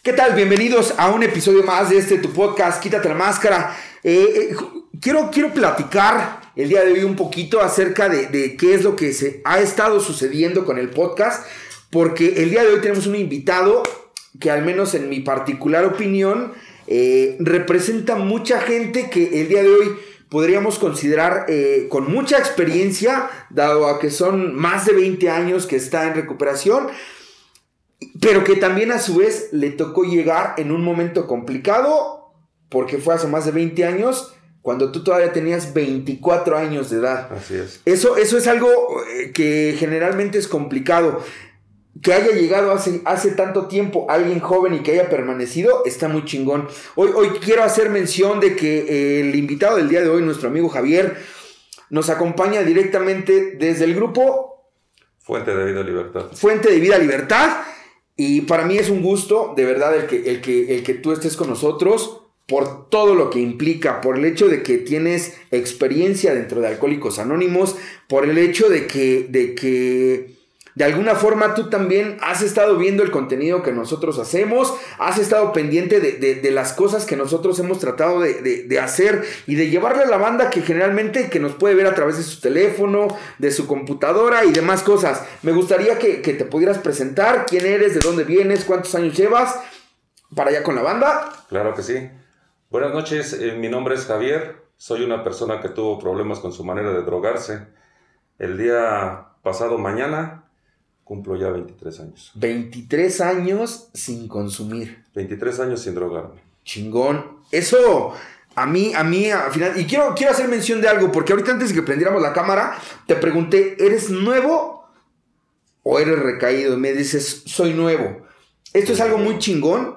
¿Qué tal? Bienvenidos a un episodio más de este tu podcast, Quítate la Máscara. Eh, eh, quiero, quiero platicar el día de hoy un poquito acerca de, qué es lo que se ha estado sucediendo con el podcast, porque el día de hoy tenemos un invitado que al menos en mi particular opinión eh, representa mucha gente que el día de hoy podríamos considerar con mucha experiencia, dado a que son más de 20 años que está en recuperación, pero que también a su vez le tocó llegar en un momento complicado, porque fue hace más de 20 años, cuando tú todavía tenías 24 años de edad. Así es. Eso, eso es algo eh, que generalmente es complicado. Que haya llegado hace, hace tanto tiempo alguien joven y que haya permanecido, está muy chingón. Hoy, hoy quiero hacer mención de que eh, el invitado del día de hoy, nuestro amigo Javier, nos acompaña directamente desde el grupo Fuente de Vida Libertad. Fuente de Vida Libertad. Y para mí es un gusto, de verdad, el que, el que, el que tú estés con nosotros por todo lo que implica, por el hecho de que tienes experiencia dentro de Alcohólicos Anónimos, por el hecho de que, de que de alguna forma tú también has estado viendo el contenido que nosotros hacemos, has estado pendiente de, las cosas que nosotros hemos tratado de, hacer y de llevarle a la banda que generalmente que nos puede ver a través de su teléfono, de su computadora y demás cosas. Me gustaría que, te pudieras presentar, quién eres, de dónde vienes, cuántos años llevas para allá con la banda. Claro que sí. Buenas noches, eh, mi nombre es Javier, soy una persona que tuvo problemas con su manera de drogarse. El día pasado mañana Cumplo ya 23 años. 23 años sin consumir. 23 años sin drogarme. Chingón. Eso a mí, a mí, al final. Y quiero, quiero hacer mención de algo, porque ahorita antes de que prendiéramos la cámara, te pregunté, ¿eres nuevo o eres recaído? Y me dices, soy nuevo. Esto es algo muy chingón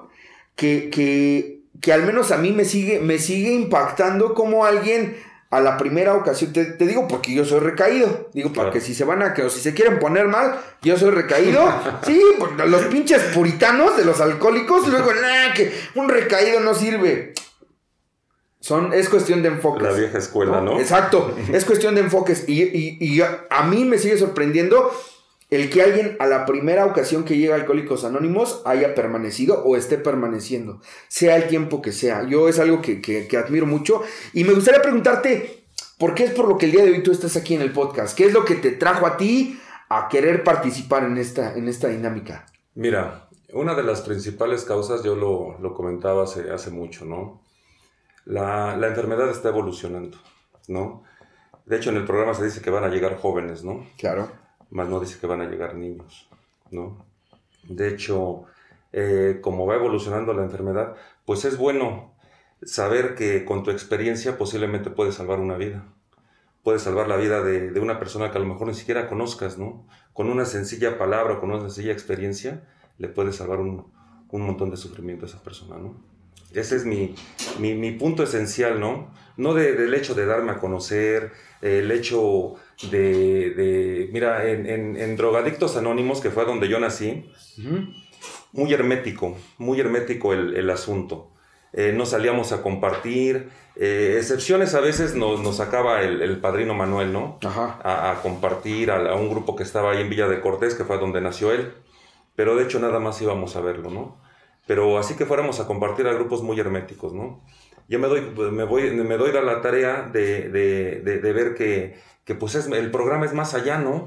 que, que, que al menos a mí me sigue, me sigue impactando como alguien a la primera ocasión, te, digo porque yo soy recaído, digo porque si se van a que o si se quieren poner mal, yo soy recaído, sí, los pinches puritanos de los alcohólicos, luego, nada, que un recaído no sirve. Son, es cuestión de enfoques. La vieja escuela, ¿no? Exacto, es cuestión de enfoques. Y, y a mí me sigue sorprendiendo el que alguien a la primera ocasión que llega a Alcohólicos Anónimos haya permanecido o esté permaneciendo, sea el tiempo que sea. Yo es algo que, admiro mucho y me gustaría preguntarte, ¿por qué es por lo que el día de hoy tú estás aquí en el podcast? ¿Qué es lo que te trajo a ti a querer participar en esta, en esta dinámica? Mira, una de las principales causas, yo lo, comentaba hace, hace, mucho, ¿no? La, la enfermedad está evolucionando, ¿no? De hecho, en el programa se dice que van a llegar jóvenes, ¿no? Claro más no dice que van a llegar niños, ¿no? De hecho, eh, como va evolucionando la enfermedad, pues es bueno saber que con tu experiencia posiblemente puedes salvar una vida. Puedes salvar la vida de, una persona que a lo mejor ni siquiera conozcas, ¿no? Con una sencilla palabra, con una sencilla experiencia, le puedes salvar un, montón de sufrimiento a esa persona, ¿no? Ese es mi, punto esencial, ¿no? No del hecho de darme a conocer, el hecho de, mira, en, Drogadictos Anónimos, que fue donde yo nací, muy hermético, muy hermético el, asunto. Eh, no salíamos a compartir, eh, excepciones a veces nos, nos sacaba el, padrino Manuel, ¿no? A, compartir a, un grupo que estaba ahí en Villa de Cortés, que fue donde nació él, pero de hecho nada más íbamos a verlo, ¿no? Pero así que fuéramos a compartir a grupos muy herméticos, ¿no? Yo me doy, me voy, me doy la tarea de, de ver que que pues es, el programa es más allá, ¿no?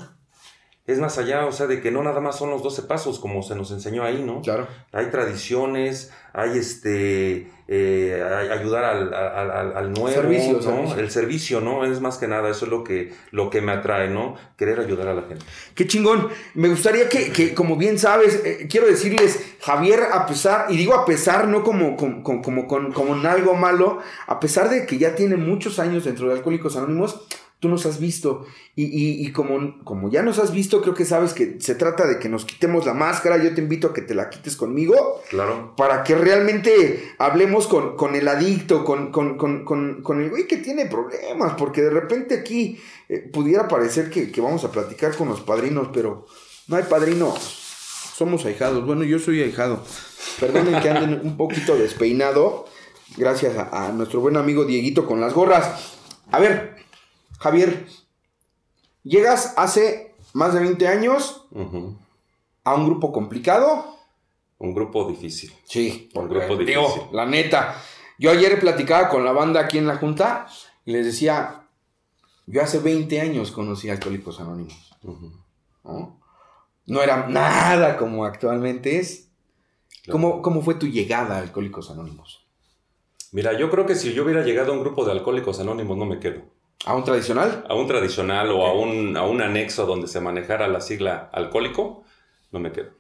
Es más allá, o sea, de que no nada más son los 12 pasos como se nos enseñó ahí, ¿no? Claro. Hay tradiciones, hay este, eh, ayudar al, nuevo, servicio, ¿no? El servicio, ¿no? Es más que nada, eso es lo que, lo que me atrae, ¿no? Querer ayudar a la gente. Qué chingón. Me gustaría que, como bien sabes, eh, quiero decirles, Javier, a pesar, y digo a pesar, no como, como, como, como, como en algo malo, a pesar de que ya tiene muchos años dentro de Alcohólicos Anónimos, tú nos has visto. Y, como, como ya nos has visto, creo que sabes que se trata de que nos quitemos la máscara. Yo te invito a que te la quites conmigo. Claro. Para que realmente hablemos con, con el adicto, con, con, el güey que tiene problemas. Porque de repente aquí eh, pudiera parecer que, vamos a platicar con los padrinos, pero no hay padrinos. Somos ahijados. Bueno, yo soy ahijado. Perdonen que anden un poquito despeinado. Gracias a, a nuestro buen amigo Dieguito con las gorras. A ver, Javier, llegas hace más de 20 años a un grupo complicado Un grupo difícil. Sí, Un grupo digo, difícil. la neta. Yo ayer platicaba con la banda aquí en la junta y les decía, yo hace 20 años conocí a Alcohólicos Anónimos. No era nada como actualmente es. ¿Cómo, cómo fue tu llegada a Alcohólicos Anónimos? Mira, yo creo que si yo hubiera llegado a un grupo de alcohólicos anónimos, no me quedo. ¿A un tradicional? A un tradicional o a un, a un anexo donde se manejara la sigla alcohólico, no me quedo.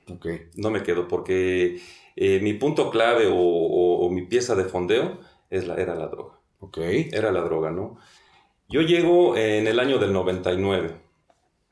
No me quedo porque eh, mi punto clave o, o- o mi pieza de fondeo es la, era la droga. Era la droga, ¿no? Yo llego en el año del 99.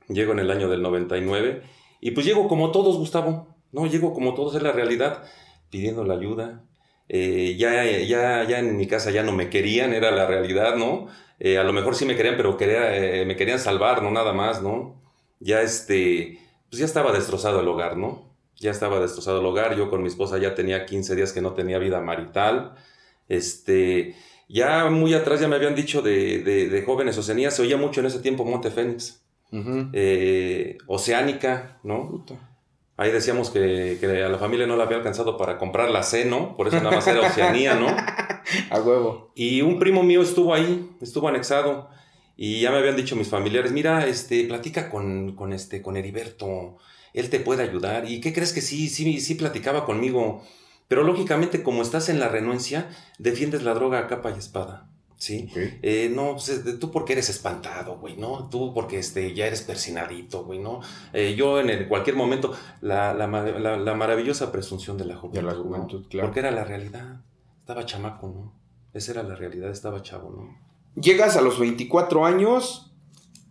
Llego en el año del 99 y pues llego como todos, Gustavo. No, llego como todos, es la realidad, pidiendo la ayuda. Eh, ya, ya, ya en mi casa ya no me querían, era la realidad, ¿no? Eh, a lo mejor sí me querían, pero quería, eh, me querían salvar, no nada más, ¿no? Ya este, pues ya estaba destrozado el hogar, ¿no? Ya estaba destrozado el hogar, yo con mi esposa ya tenía 15 días que no tenía vida marital. Este, ya muy atrás ya me habían dicho de, de, de jóvenes Oceanía, se oía mucho en ese tiempo Monte Fénix, eh, Oceánica, ¿no? Puta. Ahí decíamos que, que a la familia no le había alcanzado para comprar la C, ¿no? Por eso nada más era Oceanía, ¿no? A huevo. Y un primo mío estuvo ahí, estuvo anexado. Y ya me habían dicho mis familiares, mira, este, platica con, con, este, con Heriberto, él te puede ayudar. ¿Y qué crees que sí, sí, sí platicaba conmigo? Pero lógicamente, como estás en la renuencia, defiendes la droga a capa y espada, ¿sí? Ok. Eh, no, pues, tú porque eres espantado, güey, ¿no? Tú porque este, ya eres persinadito, güey, ¿no? Eh, yo en el- cualquier momento, la, la la- la maravillosa presunción de la juventud. De la ¿no? juventud, claro. Porque era la realidad. Estaba chamaco, ¿no? Esa era la realidad, estaba chavo, ¿no? Llegas a los 24 años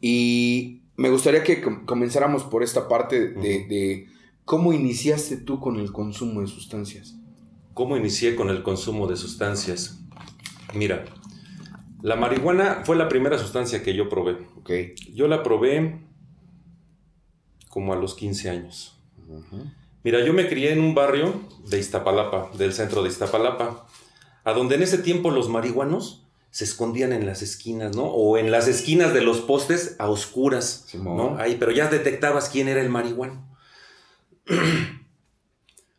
y me gustaría que com- comenzáramos por esta parte de, cómo iniciaste tú con el consumo de sustancias. ¿Cómo inicié con el consumo de sustancias? Mira, la marihuana fue la primera sustancia que yo probé. Ok. Yo la probé como a los 15 años. Mira, yo me crié en un barrio de Iztapalapa, del centro de Iztapalapa, a donde en ese tiempo los marihuanos se escondían en las esquinas, ¿no? O en las esquinas de los postes a oscuras, Simón. ¿no? Ahí, pero ya detectabas quién era el marihuano.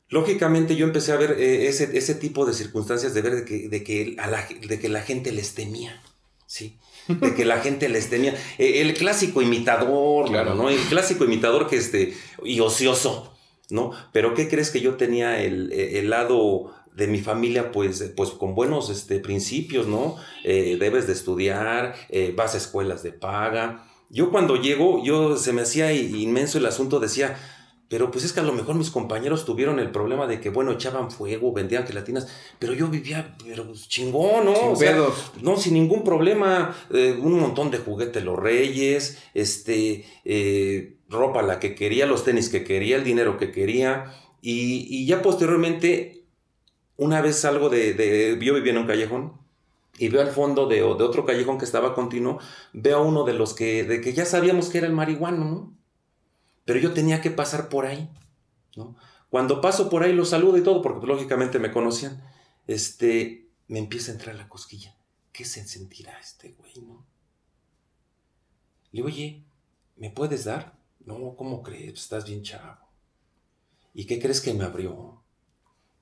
Lógicamente yo empecé a ver eh, ese, ese tipo de circunstancias de ver de que, de que, a la, de que la gente les temía, ¿sí? De que la gente les temía. Eh, el clásico imitador, Claro. ¿no? El clásico imitador que este, y ocioso, ¿no? Pero ¿qué crees que yo tenía el, el lado de mi familia, pues, pues con buenos este, principios, ¿no? Eh, debes de estudiar, eh, vas a escuelas de paga. Yo cuando llego, yo se me hacía inmenso el asunto, decía, pero pues es que a lo mejor mis compañeros tuvieron el problema de que, bueno, echaban fuego, vendían gelatinas, pero yo vivía, pero pues, chingón, ¿no? Sin O sea, pedos. no, sin ningún problema. eh, un montón de juguetes los reyes, este, eh, ropa la que quería, los tenis que quería, el dinero que quería. Y, y ya posteriormente, una vez salgo de, de- Yo vivía en un callejón. Y veo al fondo de, otro callejón que estaba continuo, veo a uno de los que, de que ya sabíamos que era el marihuano, ¿no? Pero yo tenía que pasar por ahí, ¿no? Cuando paso por ahí los saludo y todo, porque pues, lógicamente me conocían, este, me empieza a entrar la cosquilla. ¿Qué se sentirá este güey, no? Le digo, oye, ¿me puedes dar? No, ¿cómo crees? Estás bien chavo. ¿Y qué crees que me abrió?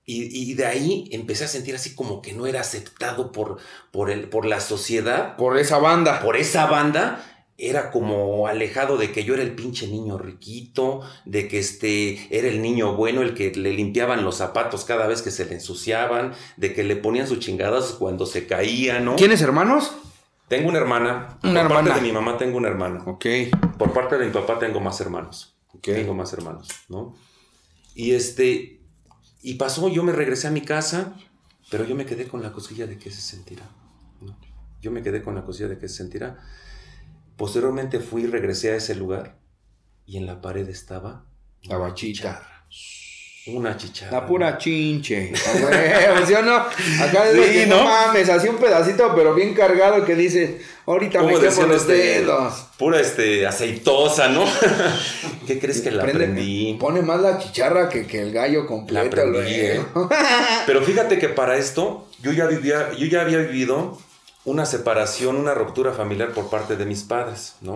Y, y de ahí empecé a sentir así como que no era aceptado por, por, el, por la sociedad, Por esa banda. por esa banda. Era como alejado de que yo era el pinche niño riquito, de que este era el niño bueno, el que le limpiaban los zapatos cada vez que se le ensuciaban, de que le ponían sus chingadas cuando se caía, ¿no? ¿Tienes hermanos? Tengo una hermana. Una por hermana. parte de mi mamá tengo una hermana. Ok. Por parte de mi papá tengo más hermanos. Ok. Tengo más hermanos, ¿no? Y este, y pasó, yo me regresé a mi casa, pero yo me quedé con la cosquilla de qué se sentirá. ¿no? Yo me quedé con la cosquilla de qué se sentirá. Posteriormente fui y regresé a ese lugar y en la pared estaba La bachita. Una chicharra. La pura chinche. ¿Sí o no? Acá es de Sí, que no ¿no? mames, así un pedacito, pero bien cargado que dice, ahorita me ¿Cómo quemo los este? dedos. Pura este, aceitosa, ¿no? ¿Qué crees que la Prende- aprendí? Pone más la chicharra que, que el gallo La completo. aprendí, luego. ¿eh? Pero fíjate que para esto yo ya vivía, yo ya había vivido una separación, una ruptura familiar por parte de mis padres, ¿no?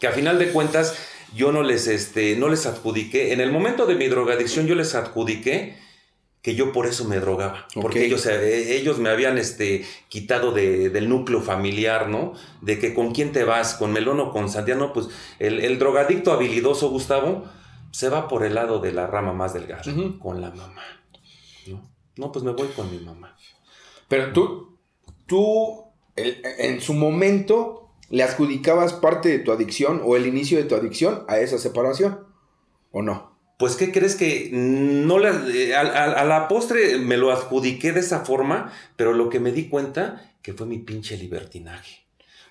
Que a final de cuentas yo no les, este, no les adjudiqué, en el momento de mi drogadicción yo les adjudiqué que yo por eso me drogaba, porque ellos, eh, ellos me habían este, quitado del núcleo familiar, ¿no? De que con quién te vas, con Melón o con Santiago, pues el, drogadicto habilidoso Gustavo se va por el lado de la rama más delgada, con la mamá, ¿no? No, pues me voy con mi mamá. Pero tú, tú, en su momento, le adjudicabas parte de tu adicción o el inicio de tu adicción a esa separación, ¿o no? pues ¿qué crees que no la, eh, a, la postre me lo adjudiqué de esa forma, pero lo que me di cuenta que fue mi pinche libertinaje,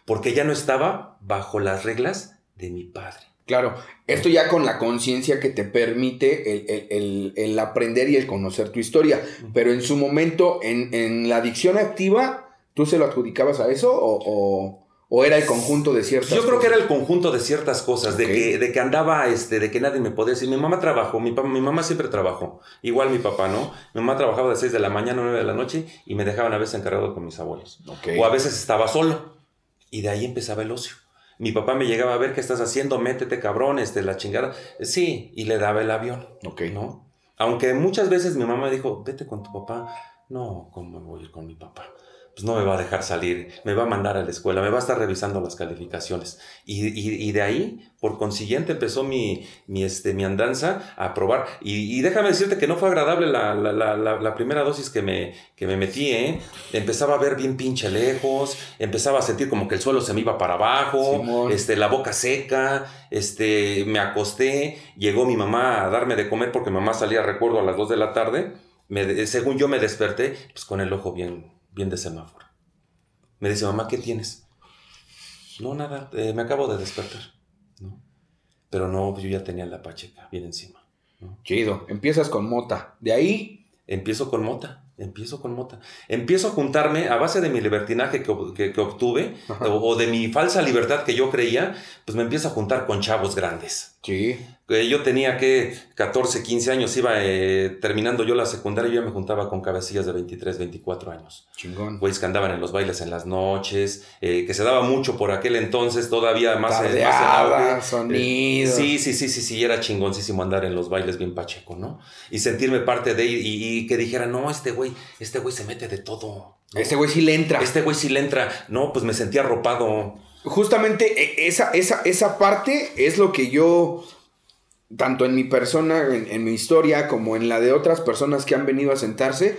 porque ya no estaba bajo las reglas de mi padre. Claro, esto ya con la conciencia que te permite el, aprender y el conocer tu historia, pero en su momento, en, en la adicción activa, ¿tú se lo adjudicabas a eso o... ¿O era el conjunto de ciertas Yo creo que era el conjunto de ciertas cosas, de, que, de que andaba, este, de que nadie me podía decir. Mi mamá trabajó, mi, mi mamá siempre trabajó, igual mi papá, ¿no? Mi mamá trabajaba de 6 de la mañana a 9 de la noche y me dejaban a veces encargado con mis abuelos. O a veces estaba solo y de ahí empezaba el ocio. Mi papá me llegaba a ver qué estás haciendo, métete cabrón, este, la chingada. Sí, y le daba el avión. Ok. ¿No? Aunque muchas veces mi mamá me dijo, vete con tu papá. No, ¿cómo voy a ir con mi papá? Pues no me va a dejar salir, me va a mandar a la escuela, me va a estar revisando las calificaciones. Y, de ahí, por consiguiente, empezó mi, mi, este, mi andanza a probar. Y, déjame decirte que no fue agradable la, primera dosis que me, que me metí, ¿eh? Empezaba a ver bien pinche lejos, empezaba a sentir como que el suelo se me iba para abajo, este, la boca seca, este, me acosté, llegó mi mamá a darme de comer porque mamá salía, recuerdo, a las 2 de la tarde. Me, según yo me desperté, pues con el ojo bien, bien de semáforo. Me dice, mamá, ¿qué tienes? No, nada, eh, me acabo de despertar. ¿no? Pero no, yo ya tenía la pacheca bien encima. Chido, empiezas con mota. De ahí... Empiezo con mota. Empiezo con mota. Empiezo a juntarme a base de mi libertinaje que, que, obtuve o, de mi falsa libertad que yo creía, pues me empiezo a juntar con chavos grandes. Sí. Yo tenía que 14, 15 años, iba eh, terminando yo la secundaria y yo me juntaba con cabecillas de 23, 24 años. Chingón. Güeyes que andaban en los bailes en las noches, eh, que se daba mucho por aquel entonces, todavía más... Tardeada, más sonido. sí, sí, sí, sí, sí, era chingoncísimo andar en los bailes bien pacheco, ¿no? Y sentirme parte de y, y que dijera, no, este güey, este güey se mete de todo. Este güey sí le entra. Este güey sí le entra. No, pues me sentía arropado. Justamente e, esa, esa, esa parte es lo que yo tanto en mi persona, en, mi historia, como en la de otras personas que han venido a sentarse,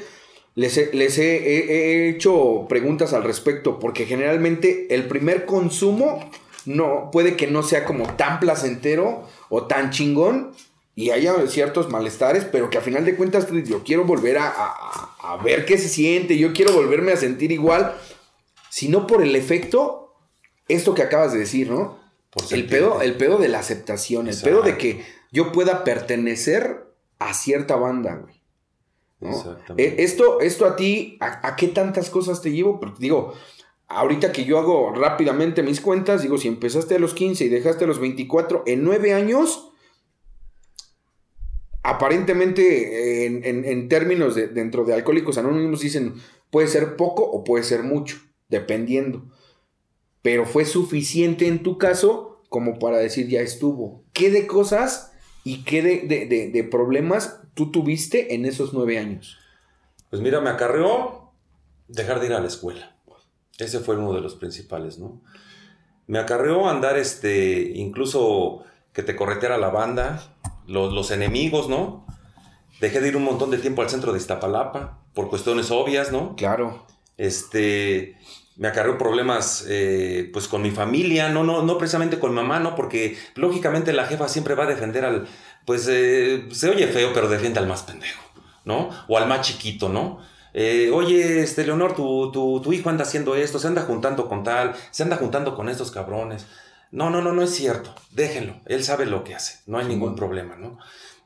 les, he, hecho preguntas al respecto, porque generalmente el primer consumo no puede que no sea como tan placentero o tan chingón y haya ciertos malestares, pero que a final de cuentas yo quiero volver a, a, ver qué se siente, yo quiero volverme a sentir igual, sino por el efecto, esto que acabas de decir, ¿no? el pedo, el pedo de la aceptación, el pedo de que yo pueda pertenecer a cierta banda, güey. E, esto, esto a ti, a, qué tantas cosas te llevo? Porque digo, ahorita que yo hago rápidamente mis cuentas, digo, si empezaste a los 15 y dejaste a los 24, en 9 años, aparentemente en, términos de, dentro de Alcohólicos Anónimos dicen, puede ser poco o puede ser mucho, dependiendo. Pero fue suficiente en tu caso como para decir, ya estuvo. ¿Qué de cosas ¿Y qué de, problemas tú tuviste en esos nueve años? Pues mira, me acarreó dejar de ir a la escuela. Ese fue uno de los principales, ¿no? Me acarreó andar, este, incluso que te correteara la banda, los, los enemigos, ¿no? Dejé de ir un montón de tiempo al centro de Iztapalapa, por cuestiones obvias, ¿no? Claro. Este, me acarreó problemas eh, pues con mi familia, no, no, no precisamente con mamá, ¿no? Porque lógicamente la jefa siempre va a defender al, pues eh, se oye feo, pero defiende al más pendejo, ¿no? O al más chiquito, ¿no? Eh, oye, este, Leonor, tu, tu, hijo anda haciendo esto, se anda juntando con tal, se anda juntando con estos cabrones. No, no, no, no es cierto. Déjenlo. Él sabe lo que hace. No hay ningún problema, ¿no?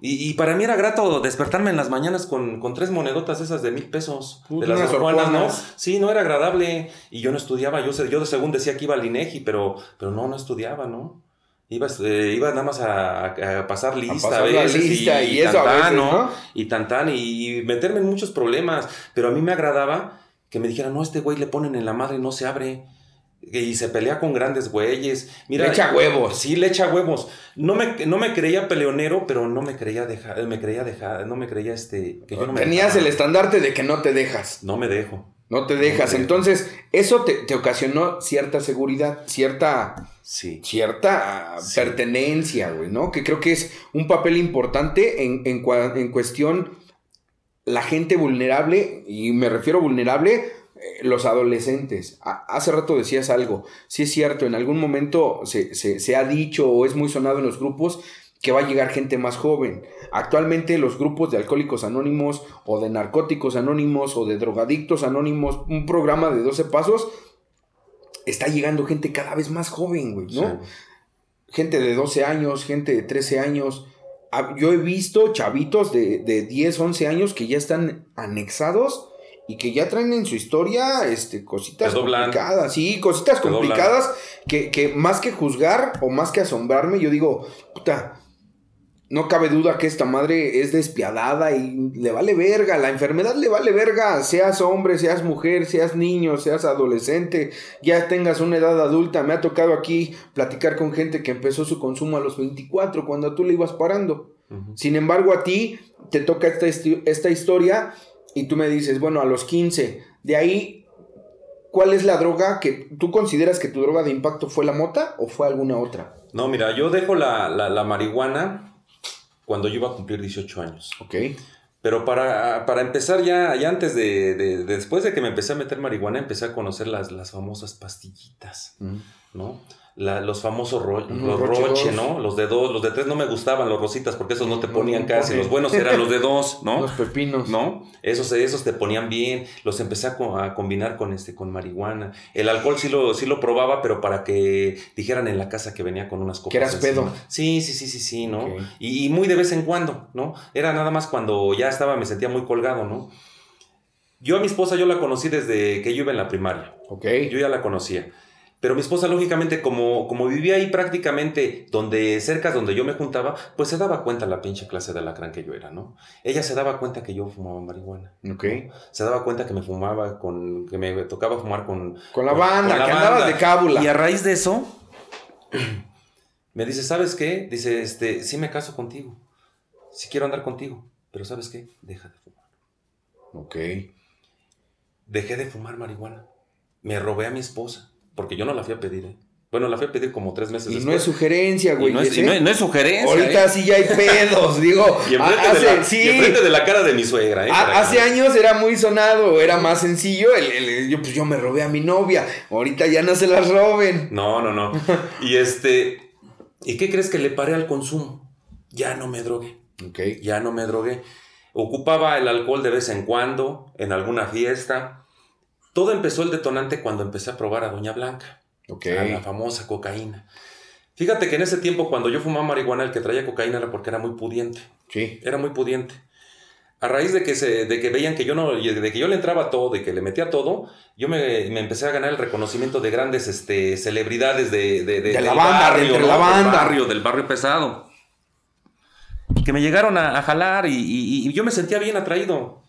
Y, para mí era grato despertarme en las mañanas con, tres monedotas esas de mil pesos. de las Juanas, ¿no? Sí, no era agradable. Y yo no estudiaba. Yo, yo según decía que iba al INEGI, pero, pero no, no estudiaba, ¿no? Iba, eh, iba nada más a, pasar lista a, veces, lista y, eso ¿no? Y tantán y, meterme en muchos problemas. Pero a mí me agradaba que me dijeran, no, este güey le ponen en la madre y no se abre. Y se pelea con grandes güeyes. Mira, Le echa huevos. Sí, le echa huevos. No me, no me creía peleonero, pero no me creía dejar, me creía dejar, no me creía este, que yo no me Tenías dejaba. el estandarte de que no te dejas. No me dejo. No te dejas. No Entonces, eso te, te ocasionó cierta seguridad, cierta, Sí. cierta Sí. pertenencia, güey, ¿no? Que creo que es un papel importante en, en, en cuestión la gente vulnerable, y me refiero vulnerable, los adolescentes. Hace rato decías algo, sí es cierto, en algún momento se, se- se ha dicho o es muy sonado en los grupos que va a llegar gente más joven. Actualmente los grupos de alcohólicos anónimos o de narcóticos anónimos o de drogadictos anónimos, un programa de 12 pasos, está llegando gente cada vez más joven, güey, ¿no? Sí. gente de 12 años, gente de 13 años. Ah, Yo he visto chavitos de, de 10, 11 años que ya están anexados y que ya traen en su historia este, cositas complicadas. Sí, cositas complicadas que, que más que juzgar o más que asombrarme, yo digo, puta, no cabe duda que esta madre es despiadada y le vale verga, la enfermedad le vale verga, seas hombre, seas mujer, seas niño, seas adolescente, ya tengas una edad adulta. Me ha tocado aquí platicar con gente que empezó su consumo a los 24 cuando tú le ibas parando. Sin embargo, a ti te toca esta, esta historia y tú me dices, bueno, a los 15, de ahí, ¿cuál es la droga que tú consideras que tu droga de impacto fue la mota o fue alguna otra? No, mira, yo dejo la, la- la marihuana cuando yo iba a cumplir 18 años. Ok. Pero para, para empezar ya, ya antes de, de- de- después de que me empecé a meter marihuana, empecé a conocer las, las famosas pastillitas, ¿no? La- los famosos ro- los Roche dos. ¿no? Los de dos, los de tres no me gustaban, los rositas, porque esos no te ponían no casi. Los buenos eran los de dos, ¿no? Los pepinos. ¿no? Esos, esos te ponían bien, los empecé a, co- a combinar con, este, con marihuana. El alcohol sí lo, sí lo probaba, pero para que dijeran en la casa que venía con unas copas. Que eras pedo. Sí, sí, sí, sí, sí, ¿no? Y, y muy de vez en cuando, ¿no? Era nada más cuando ya estaba, me sentía muy colgado, ¿no? Yo a mi esposa yo la conocí desde que yo iba en la primaria. Ok. Yo ya la conocía. Pero mi esposa, lógicamente, como, como vivía ahí prácticamente donde, cerca donde yo me juntaba, pues se daba cuenta la pinche clase de alacrán que yo era, ¿no? Ella se daba cuenta que yo fumaba marihuana. Ok. Se daba cuenta que me fumaba con, que me tocaba fumar con... Con la con- banda, con la que andabas banda. de cábula. Y a raíz de eso, me dice, ¿sabes qué? Dice, este, sí me caso contigo. Sí quiero andar contigo. Pero ¿sabes qué? Deja de fumar. Ok. Dejé de fumar marihuana. Me robé a mi esposa. Porque yo no la fui a pedir, ¿eh? Bueno, la fui a pedir como tres meses Y no después. es sugerencia, Y güey. no es, y no es- no es sugerencia. Ahorita ¿eh? sí ya hay pedos, digo. Y enfrente, hace, de la, sí, y enfrente de la cara de mi suegra, ¿eh? a- hace que- años era muy sonado, era más sencillo. El, el- yo, pues yo me robé a mi novia. Ahorita ya no se las roben. No, no, no. Y este. ¿Y qué crees que le paré al consumo? Ya no me drogué. Ok. Ya no me drogué. Ocupaba el alcohol de vez en cuando, en alguna fiesta. Todo empezó el detonante cuando empecé a probar a Doña Blanca, Ok. a la famosa cocaína. Fíjate que en ese tiempo, cuando yo fumaba marihuana, el que traía cocaína era porque era muy pudiente. Sí. Era muy pudiente. A raíz de que, se, de que veían que yo no, de que yo le entraba todo, de que le metía todo, yo me, me empecé a ganar el reconocimiento de grandes este, celebridades de, de, De la del banda, de entre la Del barrio, del barrio pesado. Que me llegaron a, a jalar y, y- y yo me sentía bien atraído.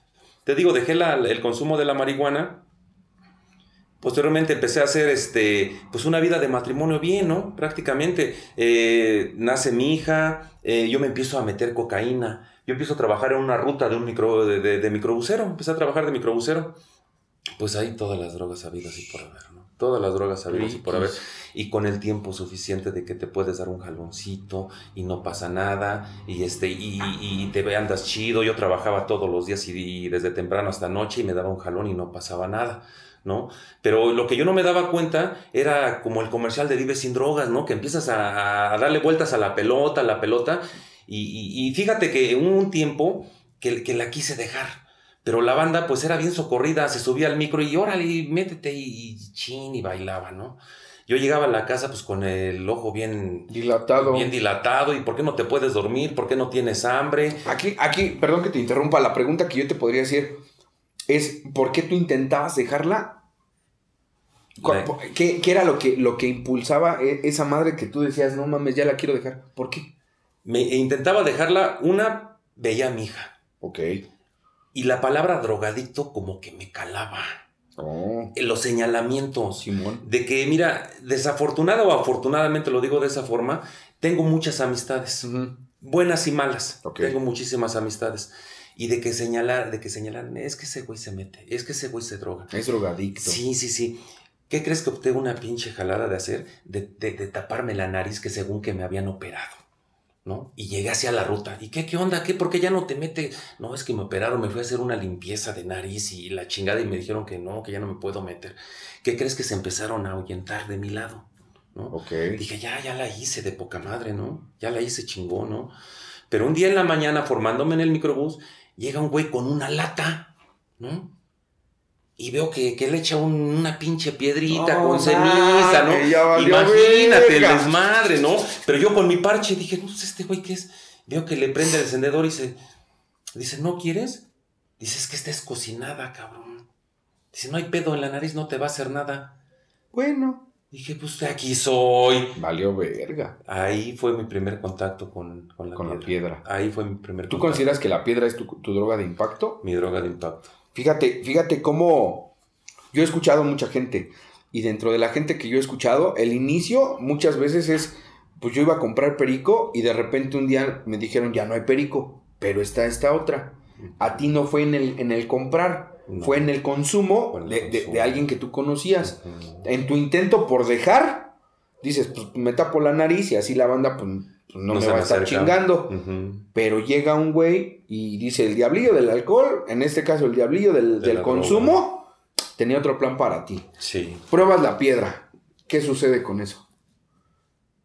Te digo, dejé la- el consumo de la marihuana. Posteriormente empecé a hacer este, pues una vida de matrimonio bien, ¿no? Prácticamente. Eh, nace mi hija, eh, yo me empiezo a meter cocaína. Yo empiezo a trabajar en una ruta de un micro, de, de- de microbusero. Empecé a trabajar de microbusero. Pues ahí todas las drogas habidas y por haber, ¿no? Todas las drogas habidas y por haber. Y con el tiempo suficiente de que te puedes dar un jaloncito y no pasa nada. Y este, y, y- te andas chido. Yo trabajaba todos los días y, y desde temprano hasta noche y me daba un jalón y no pasaba nada. ¿No? Pero lo que yo no me daba cuenta era como el comercial de Vive sin drogas, ¿no? Que empiezas a, a darle vueltas a la pelota, a la pelota. Y, y- y fíjate que hubo un tiempo que, que la quise dejar. Pero la banda pues era bien socorrida, se subía al micro y órale, métete y, y chin y bailaba, ¿no? Yo llegaba a la casa pues con el ojo bien, Dilatado. bien dilatado y ¿por qué no te puedes dormir? ¿Por qué no tienes hambre? Aquí, aquí, perdón que te interrumpa, la pregunta que yo te podría decir es, ¿por qué tú intentabas dejarla? ¿Cu- La- po- ¿Qué, qué era lo que, lo que impulsaba e- esa madre que tú decías, no mames, ya la quiero dejar? ¿Por qué? Me intentaba dejarla, una, veía a mi hija. Ok. Y la palabra drogadicto como que me calaba. Oh, Eh, Los señalamientos. Simón. De que, mira, desafortunada o afortunadamente lo digo de esa forma, tengo muchas amistades, Ujú. buenas y malas. Ok. Tengo muchísimas amistades. Y de que señalar, de que señalan, es que ese güey se mete, es que ese güey se droga. Es drogadicto. Sí, sí, sí. ¿Qué crees que opté una pinche jalada de hacer? De, de- de taparme la nariz que según que me habían operado, ¿no? Y llegué hacia la ruta. ¿Y qué, qué onda? ¿Qué? ¿Por qué ya no te mete? No, es que me operaron, me fui a hacer una limpieza de nariz y la chingada y me dijeron que no, que ya no me puedo meter. ¿Qué crees que se empezaron a ahuyentar de mi lado? ¿no? Ok. Dije, ya, ya la hice de poca madre, ¿no? Ya la hice chingón, ¿no? Pero un día en la mañana, formándome en el microbús, llega un güey con una lata, ¿no? Y veo que, que le echa un- una pinche piedrita No con ceniza, ¿no? Imagínate el desmadre, ¿no? Pero yo con mi parche dije, no sé, este güey qué es. Veo que le prende el encendedor y dice, dice, ¿no quieres? Dice, es que esta es cocinada, cabrón. Dice, no hay pedo en la nariz, no te va a hacer nada. Bueno. Dije, pues de aquí soy. Valió verga Ahí fue mi primer contacto con, con la con piedra. la piedra. Ahí fue mi primer ¿Tú contacto. consideras que la piedra es tu, tu droga de impacto? Mi droga de impacto. Fíjate, fíjate cómo yo he escuchado mucha gente y dentro de la gente que yo he escuchado, el inicio muchas veces es, pues yo iba a comprar perico y de repente un día me dijeron ya no hay perico, pero está esta otra. A ti no fue en el, en el comprar, No. fue en el consumo, el de, de- consumo. de alguien que tú conocías. En tu intento por dejar, dices, pues me tapo la nariz y así la banda pues, pues, no, No me va a estar acerca. chingando. Pero llega un güey y dice, el diablillo del alcohol, en este caso el diablillo del, De del la consumo, tenía otro plan para ti. Sí. Pruebas la piedra. ¿Qué sucede con eso?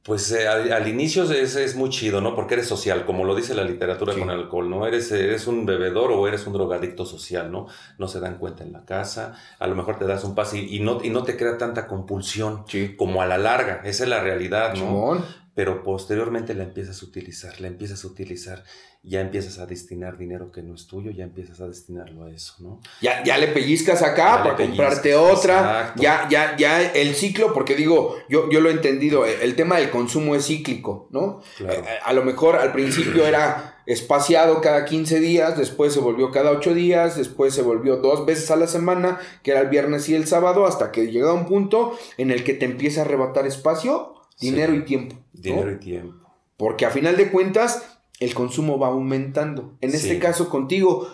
Pues eh, al, al inicio es, es muy chido, ¿no? Porque eres social, como lo dice la literatura Sí. con alcohol, ¿no? Eres, eres un bebedor o eres un drogadicto social, ¿no? No se dan cuenta en la casa, a lo mejor te das un pase y, y no, y no te crea tanta compulsión Sí. como a la larga, esa es la realidad, ¿no? Chimón. Pero posteriormente la empiezas a utilizar, la empiezas a utilizar, ya empiezas a destinar dinero que no es tuyo, ya empiezas a destinarlo a eso, ¿no? Ya, ya le pellizcas acá Ya para comprarte otra. exacto. Ya, ya, ya el ciclo, porque digo, yo, yo lo he entendido, el, el tema del consumo es cíclico, ¿no? Claro. Eh, a lo mejor al principio era espaciado cada 15 días, después se volvió cada 8 días, después se volvió dos veces a la semana, que era el viernes y el sábado, hasta que llega un punto en el que te empieza a arrebatar espacio, Sí. dinero y tiempo. ¿no? Dinero y tiempo. Porque a final de cuentas, el consumo va aumentando. En este caso, contigo,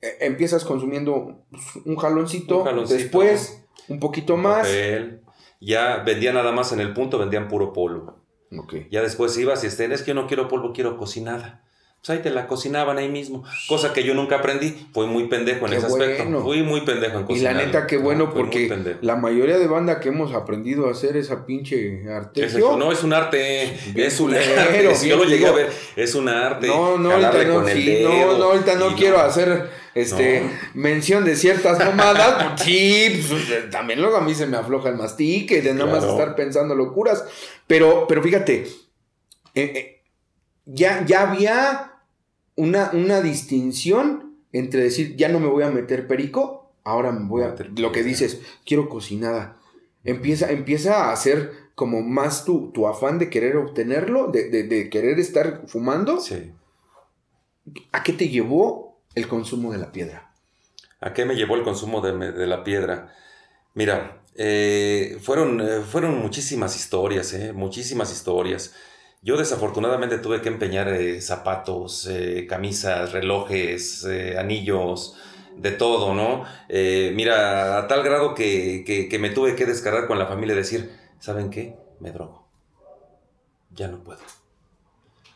eh, empiezas consumiendo pues, un jaloncito, Un jaloncito. después un poquito más. Papel. Ya vendían nada más en el punto, vendían puro polvo. Ok. Ya después ibas y estén, es que yo no quiero polvo, quiero cocinada. Pues ahí te la cocinaban ahí mismo. Cosa que yo nunca aprendí. Fui muy pendejo en Qué ese aspecto. bueno. Fui muy pendejo en Y cocinar. la neta, qué bueno, Fui muy porque la mayoría de banda que hemos aprendido a hacer esa pinche Es artesio. eso, no, es un arte. Bien es un arte. Si yo lo llegué a ver. Es un arte. No, no, ahorita no, sí, dedo, no, no, ahorita no y quiero hacer este No. mención de ciertas mamadas. pues, sí, pues, eh, también luego a mí se me afloja el mastique de nada más Claro. estar pensando locuras. Pero, pero fíjate, eh, eh, ya, ya había una, una distinción entre decir, ya no me voy a meter perico, ahora me voy a. Meter Lo que dices, quiero cocinada. Empieza, empieza a hacer como más tu, tu afán de querer obtenerlo, de, de- de querer estar fumando. Sí. ¿A qué te llevó el consumo de la piedra? ¿A qué me llevó el consumo de, de la piedra? Mira, eh, fueron, eh, fueron muchísimas historias, eh, muchísimas historias. Yo desafortunadamente tuve que empeñar eh, zapatos, eh, camisas, relojes, eh, anillos, de todo, ¿no? Mira, a tal grado que, que- que me tuve que descargar con la familia y decir, ¿saben qué? Me drogo. Ya no puedo.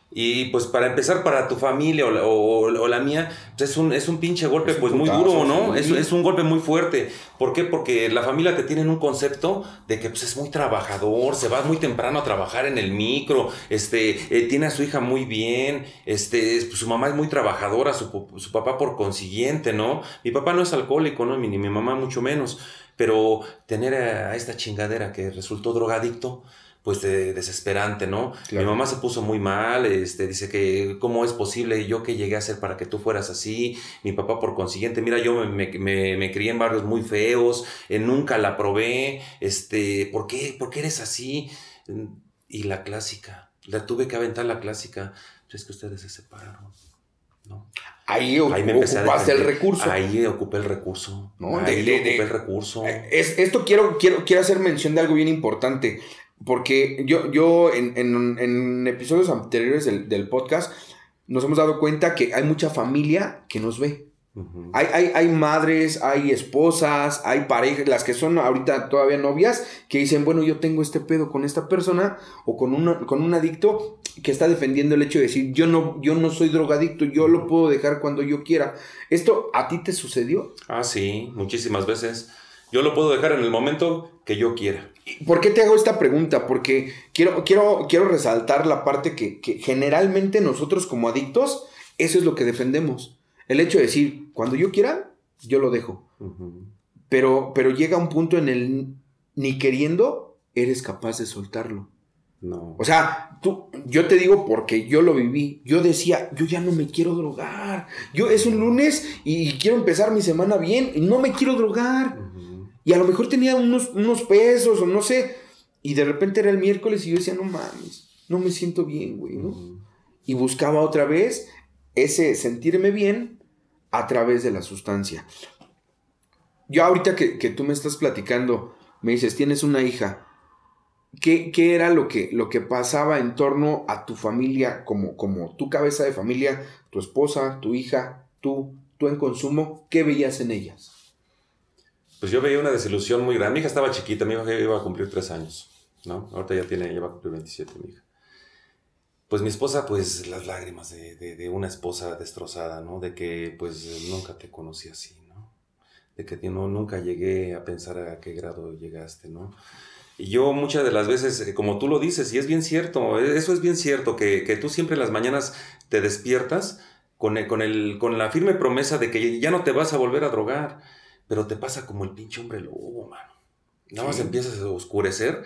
Y pues para empezar, para tu familia o la, o- o la mía, pues es un, es un pinche golpe pues muy duro, ¿no? sí. Es, es un golpe muy fuerte. ¿Por qué? Porque la familia te tiene un concepto de que pues, es muy trabajador, se va muy temprano a trabajar en el micro, este, eh, tiene a su hija muy bien, este, pues, su mamá es muy trabajadora, su, papá por consiguiente, ¿no? Mi papá no es alcohólico, ¿no? Ni mi mamá mucho menos. Pero tener a, a esta chingadera que resultó drogadicto, pues de- desesperante, ¿no? Claro. Mi mamá se puso muy mal, este, dice que cómo es posible yo que llegué a ser para que tú fueras así, mi papá por consiguiente, mira, yo me, me- me- me crié en barrios muy feos, eh, nunca la probé, este, ¿por qué, ¿por qué eres así? Y la clásica, la tuve que aventar la clásica, "Pues es que ustedes se separaron. ¿no? Ahí, Ahí me ocupaste el recurso. Ahí ocupé el recurso. No, ahí de- de- ocupé de- el recurso. Eh, Es, esto quiero, quiero, quiero hacer mención de algo bien importante. Porque yo, yo en, en- en episodios anteriores del, del podcast nos hemos dado cuenta que hay mucha familia que nos ve. Hay, hay, hay madres, hay esposas, hay parejas, las que son ahorita todavía novias, que dicen, bueno, yo tengo este pedo con esta persona o con, una, con un adicto que está defendiendo el hecho de decir, yo no, yo no soy drogadicto, yo lo puedo dejar cuando yo quiera. ¿Esto a ti te sucedió? Ah, sí, muchísimas veces. Yo lo puedo dejar en el momento que yo quiera. ¿Por qué te hago esta pregunta? Porque quiero, quiero, quiero resaltar la parte que, que generalmente nosotros como adictos, eso es lo que defendemos. El hecho de decir, cuando yo quiera, yo lo dejo. Pero, pero llega un punto en el ni queriendo, eres capaz de soltarlo. No. O sea, tú, yo te digo porque yo lo viví. Yo decía, yo ya no me quiero drogar. Yo es un lunes y quiero empezar mi semana bien y no me quiero drogar. Y a lo mejor tenía unos, unos pesos o no sé. Y de repente era el miércoles y yo decía, no mames, no me siento bien, güey, ¿no? Y buscaba otra vez ese sentirme bien a través de la sustancia. Yo ahorita que, que tú me estás platicando, me dices, tienes una hija. ¿Qué, qué era lo que, lo que pasaba en torno a tu familia, como, como tu cabeza de familia, tu esposa, tu hija, tú, tú en consumo? ¿Qué veías en ellas? Pues yo veía una desilusión muy grande. Mi hija estaba chiquita, mi hija iba a cumplir tres años, ¿no? Ahorita ya tiene, ya va a cumplir 27 mi hija. Pues mi esposa, pues las lágrimas de, de- de una esposa destrozada, ¿no? De que pues nunca te conocí así, ¿no? De que no, nunca llegué a pensar a qué grado llegaste, ¿no? Y yo muchas de las veces, eh, como tú lo dices, y es bien cierto, eh, eso es bien cierto, que, que tú siempre en las mañanas te despiertas con, el- con, el, con la firme promesa de que ya no te vas a volver a drogar, pero te pasa como el pinche hombre lobo, mano. Nada más Sí. empiezas a oscurecer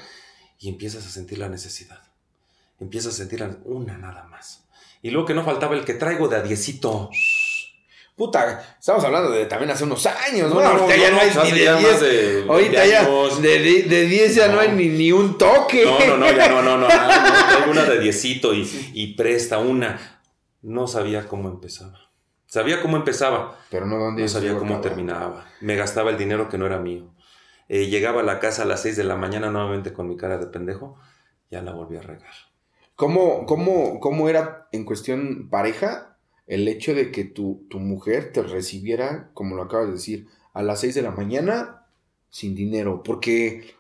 y empiezas a sentir la necesidad. Empiezas a sentir la- una nada más. Y luego que no faltaba el que traigo de a diecito. Puta, estamos hablando de también hace unos años, ¿no? No, no, ahorita no, ya no, no, hay ni de ya 10. más de ahorita 20 ya de, de, de 10 ya no, hay ni, ni un toque. No, no, no, ya no, no, no. una de diecito y, y presta una. No sabía cómo empezaba. Sabía cómo empezaba, Pero no dónde no sabía cómo acabado. terminaba. Me gastaba el dinero que no era mío. Eh, llegaba a la casa a las 6 de la mañana nuevamente con mi cara de pendejo. Ya la volví a regar. ¿Cómo, cómo, ¿Cómo era en cuestión pareja el hecho de que tu, tu mujer te recibiera, como lo acabas de decir, a las 6 de la mañana sin dinero? Porque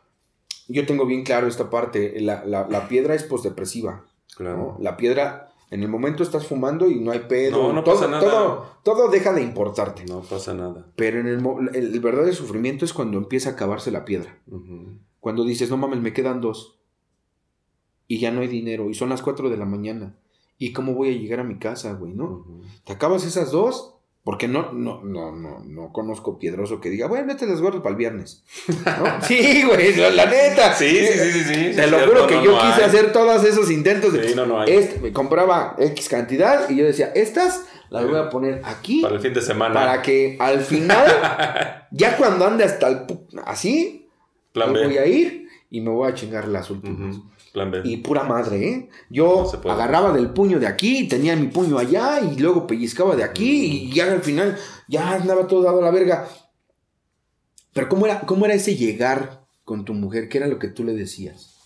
yo tengo bien claro esta parte, la, la- la piedra es posdepresiva, Claro. ¿no? La piedra, en el momento estás fumando y no hay pedo. No, no todo, pasa nada. Todo, todo deja de importarte. No pasa nada. Pero en el, el, el verdadero sufrimiento es cuando empieza a acabarse la piedra. Cuando dices, no mames, me quedan dos. Y ya no hay dinero. Y son las 4 de la mañana. ¿Y cómo voy a llegar a mi casa, güey, no? Te acabas esas dos. Porque no, no, no, no, no conozco piedroso que diga, bueno, te las guardo para el viernes. ¿No? sí, güey, la neta. Sí, sí, sí, sí, sí. Te sí, lo cierto, juro que no, yo no quise hay. hacer todos esos intentos de. Sí, no, no hay. Este, me compraba X cantidad y yo decía, estas las voy a poner aquí Para el fin de semana. para que al final, ya cuando ande hasta el así, Plan me B. voy a ir y me voy a chingar las últimas. Plan B. Y pura madre, ¿eh? Yo No agarraba del puño de aquí, tenía mi puño allá y luego pellizcaba de aquí y ya al final ya andaba todo dado a la verga. Pero ¿cómo era, cómo era ese llegar con tu mujer? ¿Qué era lo que tú le decías?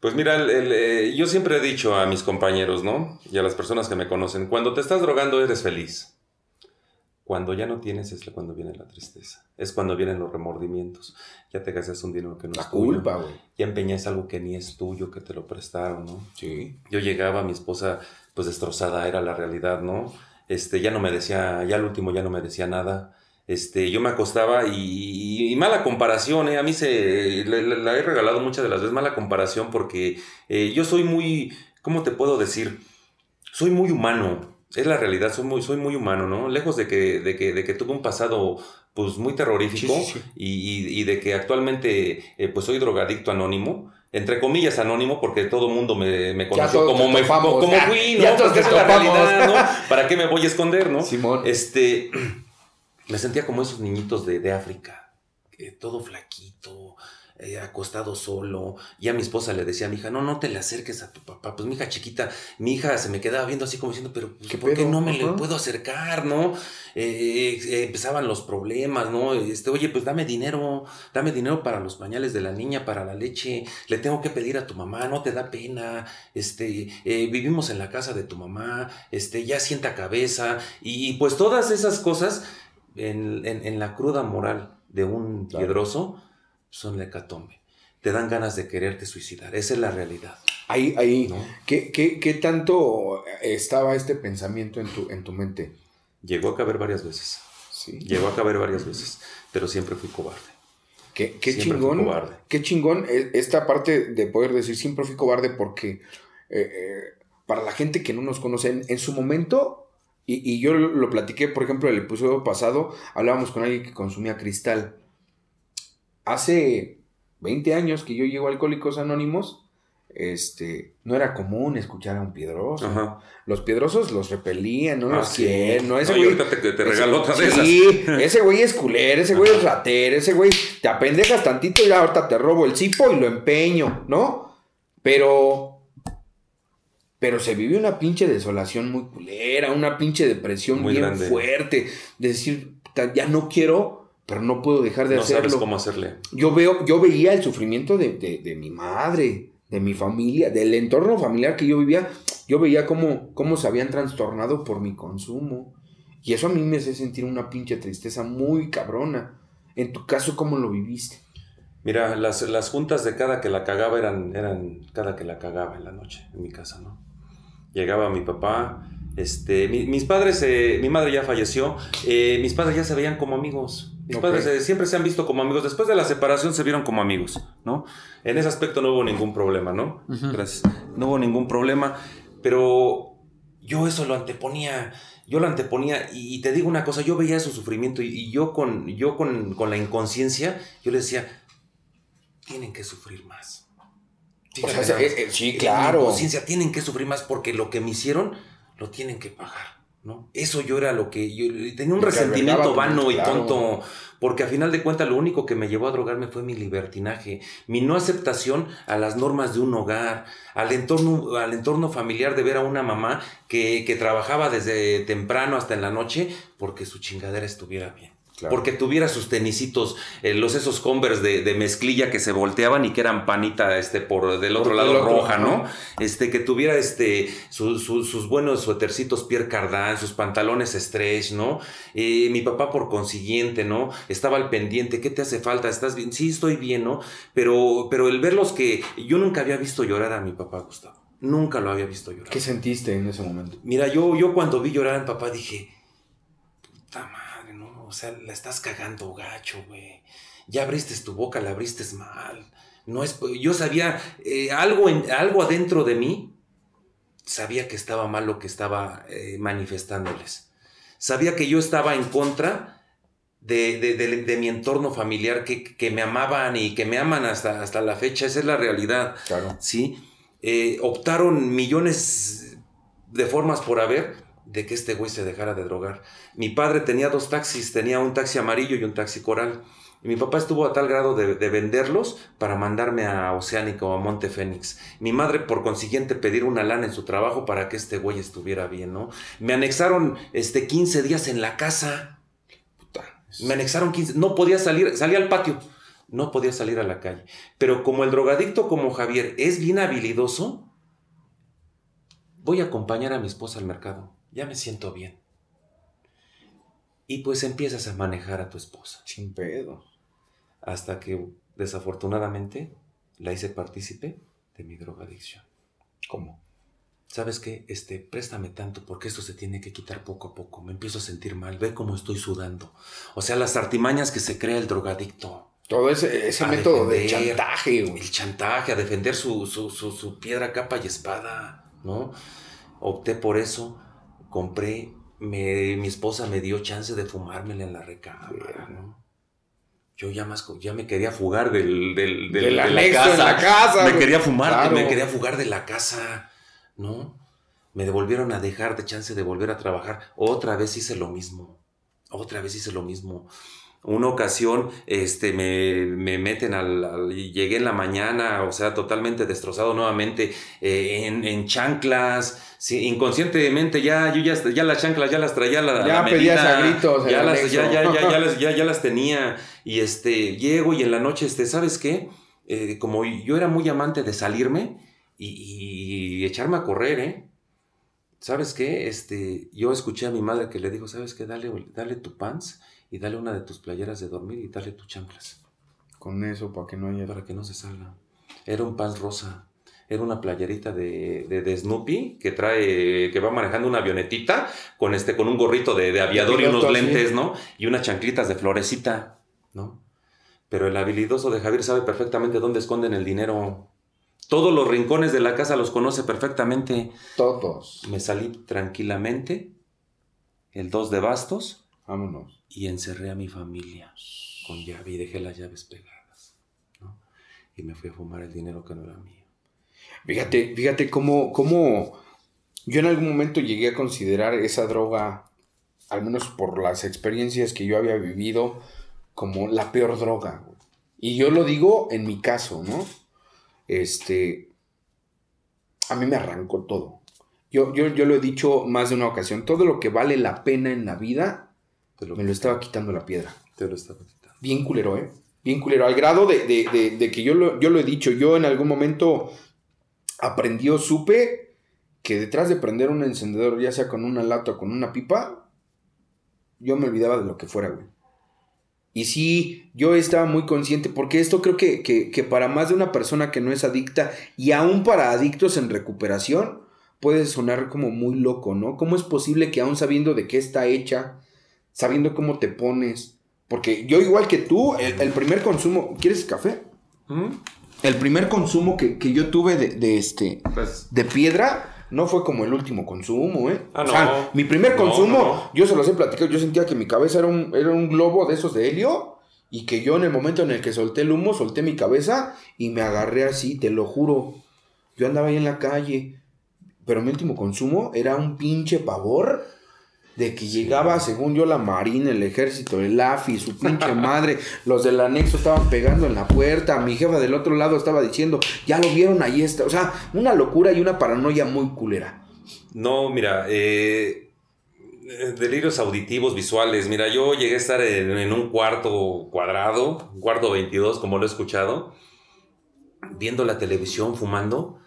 Pues mira, el- el, eh, yo siempre he dicho a mis compañeros, ¿no? Y a las personas que me conocen, cuando te estás drogando eres feliz. Cuando ya no tienes es cuando viene la tristeza. Es cuando vienen los remordimientos. Ya te gastas un dinero que no La es tuyo. culpa, güey. Ya empeñas algo que ni es tuyo, que te lo prestaron, ¿no? Sí. Yo llegaba, mi esposa, pues destrozada, era la realidad, ¿no? Este, ya no me decía, ya al último ya no me decía nada. Este, yo me acostaba y, y mala comparación, ¿eh? A mí se, le- la he regalado muchas de las veces mala comparación porque eh, yo soy muy, ¿cómo te puedo decir? Soy muy humano, es la realidad, soy muy, soy muy humano, ¿no? Lejos de que, de que, de que tuve un pasado, pues, muy terrorífico Sí, sí, sí. Y, y- y de que actualmente, eh, pues, soy drogadicto anónimo, entre comillas anónimo, porque todo el mundo me, me conoció como, me, topamos, como ya, fui, ¿no? ya Porque es la realidad, ¿no? ¿Para qué me voy a esconder, no? Simón. Este, me sentía como esos niñitos de, de África, todo flaquito, eh, acostado solo. Ya mi esposa le decía a mi hija, no, no te le acerques a tu papá. Pues mi hija chiquita, mi hija se me quedaba viendo así como diciendo, pero pues, ¿por qué no me le puedo acercar, no? Eh, eh, empezaban los problemas, ¿no? Este, oye, pues dame dinero, dame dinero para los pañales de la niña, para la leche, le tengo que pedir a tu mamá, no te da pena, este, vivimos en la casa de tu mamá, este, ya sienta cabeza, y, pues todas esas cosas en, la cruda moral de un piedroso son la hecatombe. Te dan ganas de quererte suicidar. Esa es la realidad. Ahí, ahí, ¿qué, tanto estaba este pensamiento en tu, en tu mente? Llegó a caber varias veces. Sí. Llegó a caber varias veces, pero siempre fui cobarde. Qué, qué chingón. Qué chingón esta parte de poder decir siempre fui cobarde porque eh, eh, para la gente que no nos conoce, en su momento y, yo lo, platiqué, por ejemplo, el episodio pasado, hablábamos con alguien que consumía cristal. Hace 20 años que yo llego a Alcohólicos Anónimos, este, no era común escuchar a un piedroso. Los piedrosos los repelían, no ah, los quieren, no ese güey. te, te regaló otra vez. Sí, ese güey es culero, ese güey es ratero, ese güey te apendejas tantito y ahorita te robo el cipo y lo empeño, ¿no? Pero pero se vive una pinche desolación muy culera, una pinche depresión bien fuerte. De decir, ya no quiero, pero no puedo dejar de hacerlo. No sabes cómo hacerle. Yo, veo, yo veía el sufrimiento de, mi madre, de mi familia, del entorno familiar que yo vivía. Yo veía cómo, cómo se habían trastornado por mi consumo. Y eso a mí me hace sentir una pinche tristeza muy cabrona. En tu caso, ¿cómo lo viviste? Mira, las, las juntas de cada que la cagaba eran, eran cada que la cagaba en la noche, en mi casa, ¿no? llegaba mi papá, este, mis padres, eh, mi madre ya falleció, eh, mis padres ya se veían como amigos. Mis padres eh, siempre se han visto como amigos. Después de la separación se vieron como amigos, ¿no? En ese aspecto no hubo ningún problema, ¿no? Gracias. No hubo ningún problema, pero yo eso lo anteponía, yo lo anteponía y, te digo una cosa, yo veía su sufrimiento y, yo, con, yo con, con la inconsciencia, yo le decía, tienen que sufrir más o sea, sí, claro. conciencia tienen que sufrir más porque lo que me hicieron lo tienen que pagar, ¿no? Eso yo era lo que yo tenía un resentimiento vano y tonto porque a final de cuentas lo único que me llevó a drogarme fue mi libertinaje, mi no aceptación a las normas de un hogar, al entorno, al entorno familiar de ver a una mamá que, que trabajaba desde temprano hasta en la noche porque su chingadera estuviera bien. Porque tuviera sus tenisitos, eh, los esos Converse de, mezclilla que se volteaban y que eran panita este, por del otro lado roja, ¿no? Este, que tuviera este, sus buenos suétercitos Pierre Cardin, sus pantalones stretch, ¿no? Eh, mi papá, por consiguiente, ¿no? Estaba al pendiente, ¿qué te hace falta? ¿Estás bien? Sí, estoy bien, ¿no? Pero, pero el verlos que yo nunca había visto llorar a mi papá, Gustavo. Nunca lo había visto llorar. ¿Qué sentiste en ese momento? Mira, yo, yo cuando vi llorar a mi papá dije, puta madre o sea, la estás cagando gacho, güey. Ya abriste tu boca, la abriste mal. No es, yo sabía eh, algo, en, algo adentro de mí, sabía que estaba mal lo que estaba eh, manifestándoles. Sabía que yo estaba en contra de, mi entorno familiar, que, me amaban y que me aman hasta, hasta la fecha. Esa es la realidad. Claro. ¿sí? Eh, optaron millones de formas por haber de que este güey se dejara de drogar. Mi padre tenía dos taxis, tenía un taxi amarillo y un taxi coral. Y mi papá estuvo a tal grado de, venderlos para mandarme a Oceánica o a Monte Fénix. Mi madre, por consiguiente, pedir una lana en su trabajo para que este güey estuviera bien, ¿no? Me anexaron este, 15 días en la casa. Puta. Me anexaron 15. No podía salir, salía al patio. No podía salir a la calle. Pero como el drogadicto como Javier es bien habilidoso, voy a acompañar a mi esposa al mercado ya me siento bien. Y pues empiezas a manejar a tu esposa. Sin pedo. Hasta que desafortunadamente la hice partícipe de mi drogadicción. ¿Cómo? ¿Sabes qué? Este, préstame tanto porque esto se tiene que quitar poco a poco. Me empiezo a sentir mal. Ve cómo estoy sudando. O sea, las artimañas que se crea el drogadicto. Todo ese, ese método de chantaje. El chantaje, a defender su, su, su piedra, capa y espada, ¿no? Opté por eso compré, mi esposa me dio chance de fumármela en la recámara, ¿no? Yo ya más, ya me quería fugar del, del, de la casa. me quería fumar, me quería fugar de la casa, ¿no? Me devolvieron a dejar de chance de volver a trabajar. Otra vez hice lo mismo. Otra vez hice lo mismo. Una ocasión, este, me, me meten al, al- Llegué en la mañana, o sea, totalmente destrozado nuevamente, eh, en, en chanclas. sí, inconscientemente ya, yo ya, ya las chanclas ya las traía la, Ya la pedías a gritos Ya las, ya, ya, ya las, ya, ya las tenía. Y este, llego y en la noche, este, ¿sabes qué? Eh, como yo era muy amante de salirme y, y echarme a correr, ¿eh? ¿Sabes qué? Este, yo escuché a mi madre que le dijo, ¿sabes qué? Dale, dale tu pants y dale una de tus playeras de dormir y dale tus chanclas Con eso, para que no haya. para que no se salga. Era un pants rosa. Era una playerita de, de, de Snoopy que trae, que va manejando una avionetita con este, con un gorrito de, de aviador y unos lentes, ¿no? Y unas chanclitas de florecita, ¿no? Pero el habilidoso de Javier sabe perfectamente dónde esconden el dinero. Todos los rincones de la casa los conoce perfectamente. Todos. Me salí tranquilamente, el 2 de bastos, Vámonos. y encerré a mi familia con llave y dejé las llaves pegadas. ¿no? Y me fui a fumar el dinero que no era mío. Fíjate, fíjate cómo, cómo yo en algún momento llegué a considerar esa droga, al menos por las experiencias que yo había vivido, como la peor droga. Y yo lo digo en mi caso, ¿no? Este, a mí me arrancó todo. Yo, yo, yo lo he dicho más de una ocasión, todo lo que vale la pena en la vida, Te lo, me lo estaba quitando la piedra. te lo estaba quitando. Bien culero, ¿eh? Bien culero. Al grado de, de- de- de que yo lo, yo lo he dicho, yo en algún momento aprendí o supe que detrás de prender un encendedor, ya sea con una lata o con una pipa, yo me olvidaba de lo que fuera, güey. Y sí, yo estaba muy consciente, porque esto creo que, que, que para más de una persona que no es adicta, y aún para adictos en recuperación, puede sonar como muy loco, ¿no? ¿Cómo es posible que aún sabiendo de qué está hecha, sabiendo cómo te pones, porque yo igual que tú, el, el primer consumo, ¿quieres café? ¿Mm? El primer consumo que, que yo tuve de, de este, Pues, de piedra no fue como el último consumo, ¿eh? Ah, O sea, mi primer No, consumo, no. yo se los he platicado, yo sentía que mi cabeza era un, era un globo de esos de helio y que yo en el momento en el que solté el humo, solté mi cabeza y me agarré así, te lo juro. Yo andaba ahí en la calle, pero mi último consumo era un pinche pavor de que llegaba, según yo, la Marina, el ejército, el AFI, su pinche madre, los del anexo estaban pegando en la puerta, mi jefa del otro lado estaba diciendo, ya lo vieron, ahí está. O sea, una locura y una paranoia muy culera. No, mira, eh, eh, delirios auditivos, visuales. Mira, yo llegué a estar en, en un cuarto cuadrado, un cuarto 22, como lo he escuchado, viendo la televisión, fumando,